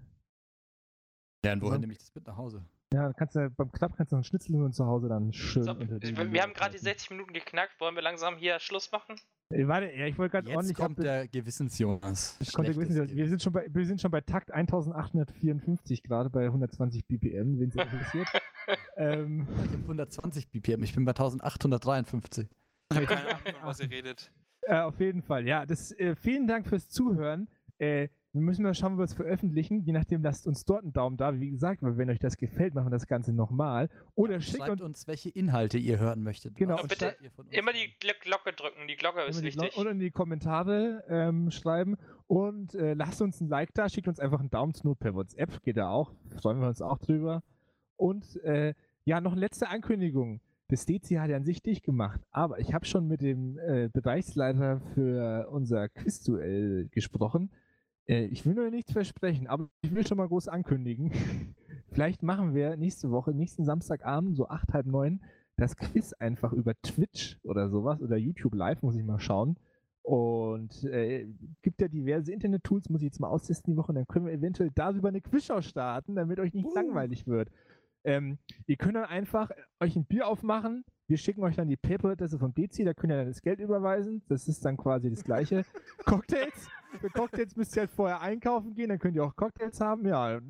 Ja, und Ja. nehme ich das mit nach Hause? Ja, kannst du beim Knapp kannst du noch einen Schnitzel und zu Hause dann schön So, unter wir wir haben gerade die halten. 60 Minuten geknackt. Wollen wir langsam hier Schluss machen? Äh, Warte, ja, ich wollte gerade Jetzt ordentlich kommt ab- der Gewissensjonas. Wissen, wir sind schon bei wir sind schon bei Takt 1854 gerade bei 120 BPM, wenn es interessiert. *laughs* ähm, Ich hab 120 BPM, ich bin bei 1853. Ich habe keine Ahnung, was ihr redet. äh, auf jeden Fall, ja. Das, äh, vielen Dank fürs Zuhören. Äh, müssen mal schauen, wie wir es veröffentlichen. Je nachdem, lasst uns dort einen Daumen da. Wie gesagt, weil wenn euch das gefällt, machen wir das Ganze nochmal. Oder schickt Schreibt uns uns, welche Inhalte ihr hören möchtet. Genau, und bitte wollt ihr von uns Immer die Gl- Glocke drücken. Die Glocke ist wichtig. oder in die Kommentare ähm, schreiben und äh, lasst uns ein Like da, schickt uns einfach einen Daumen zu Not per WhatsApp, geht da auch, freuen wir uns auch drüber. Und äh, ja, noch eine letzte Ankündigung. Das DC hat ja an sich dicht gemacht, aber ich habe schon mit dem äh, Bereichsleiter für unser Quizduell gesprochen. Äh, ich will nur nichts versprechen, aber ich will schon mal groß ankündigen. *laughs* Vielleicht machen wir nächste Woche, nächsten Samstagabend, so acht, halb neun, das Quiz einfach über Twitch oder sowas oder YouTube Live, muss ich mal schauen. Und äh, gibt ja diverse Internet-Tools, muss ich jetzt mal austesten die Woche, und dann können wir eventuell darüber eine Quizshow starten, damit euch nicht langweilig wird. Ähm, ihr könnt dann einfach euch ein Bier aufmachen, wir schicken euch dann die PayPal-Adresse vom DC, da könnt ihr dann das Geld überweisen, das ist dann quasi das gleiche. *laughs* Cocktails, für Cocktails müsst ihr halt vorher einkaufen gehen, dann könnt ihr auch Cocktails haben, ja,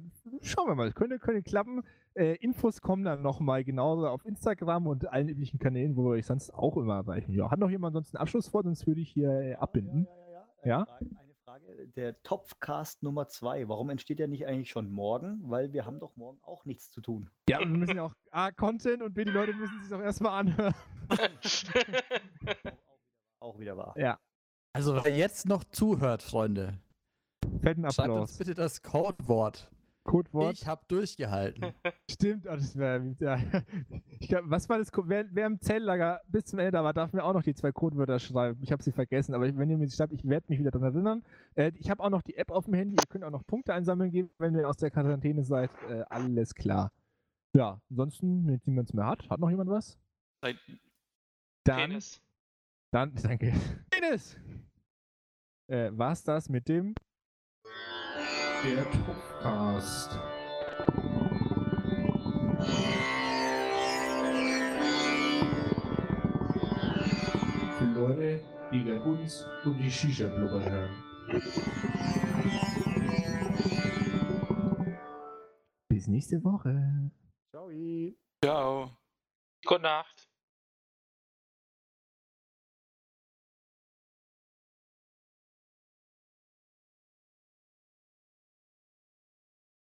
schauen wir mal, das könnte, könnte klappen. Äh, Infos kommen dann nochmal genauso auf Instagram und allen üblichen Kanälen, wo wir euch sonst auch immer erreichen. Ja, hat noch jemand sonst einen Abschluss vor, sonst würde ich hier äh, abbinden. Ja, ja, ja. Ja? Frage, eine Frage. Der Topfcast Nummer 2, warum entsteht der nicht eigentlich schon morgen? Weil wir haben doch morgen auch nichts zu tun. Ja, und wir müssen ja auch A, Content und B, die Leute müssen sich auch erstmal anhören. *laughs* Auch wieder wahr. Ja, Also, wer jetzt noch zuhört, Freunde, fetten schreibt uns bitte das Codewort. Codewort. Ich habe durchgehalten. *laughs* Stimmt, oh, das wäre. Ja. *laughs* Ich glaub, was war das? Wer, wer im Zelllager bis zum Ende war, darf mir auch noch die zwei Codewörter schreiben. Ich habe sie vergessen, aber wenn ihr mir sie schreibt, ich werde mich wieder daran erinnern. Äh, ich habe auch noch die App auf dem Handy. Ihr könnt auch noch Punkte einsammeln geben, wenn ihr aus der Quarantäne seid. Äh, alles klar. Ja, ansonsten, wenn jetzt niemand mehr hat, hat noch jemand was? Nein. Dann, Penis. dann, *laughs* danke. Penis! Äh, war's das mit dem Der Topcast. Für Leute, die der uns und die Shisha blubbern hören. bis nächste Woche. Ciao. Ciao. Gute Nacht.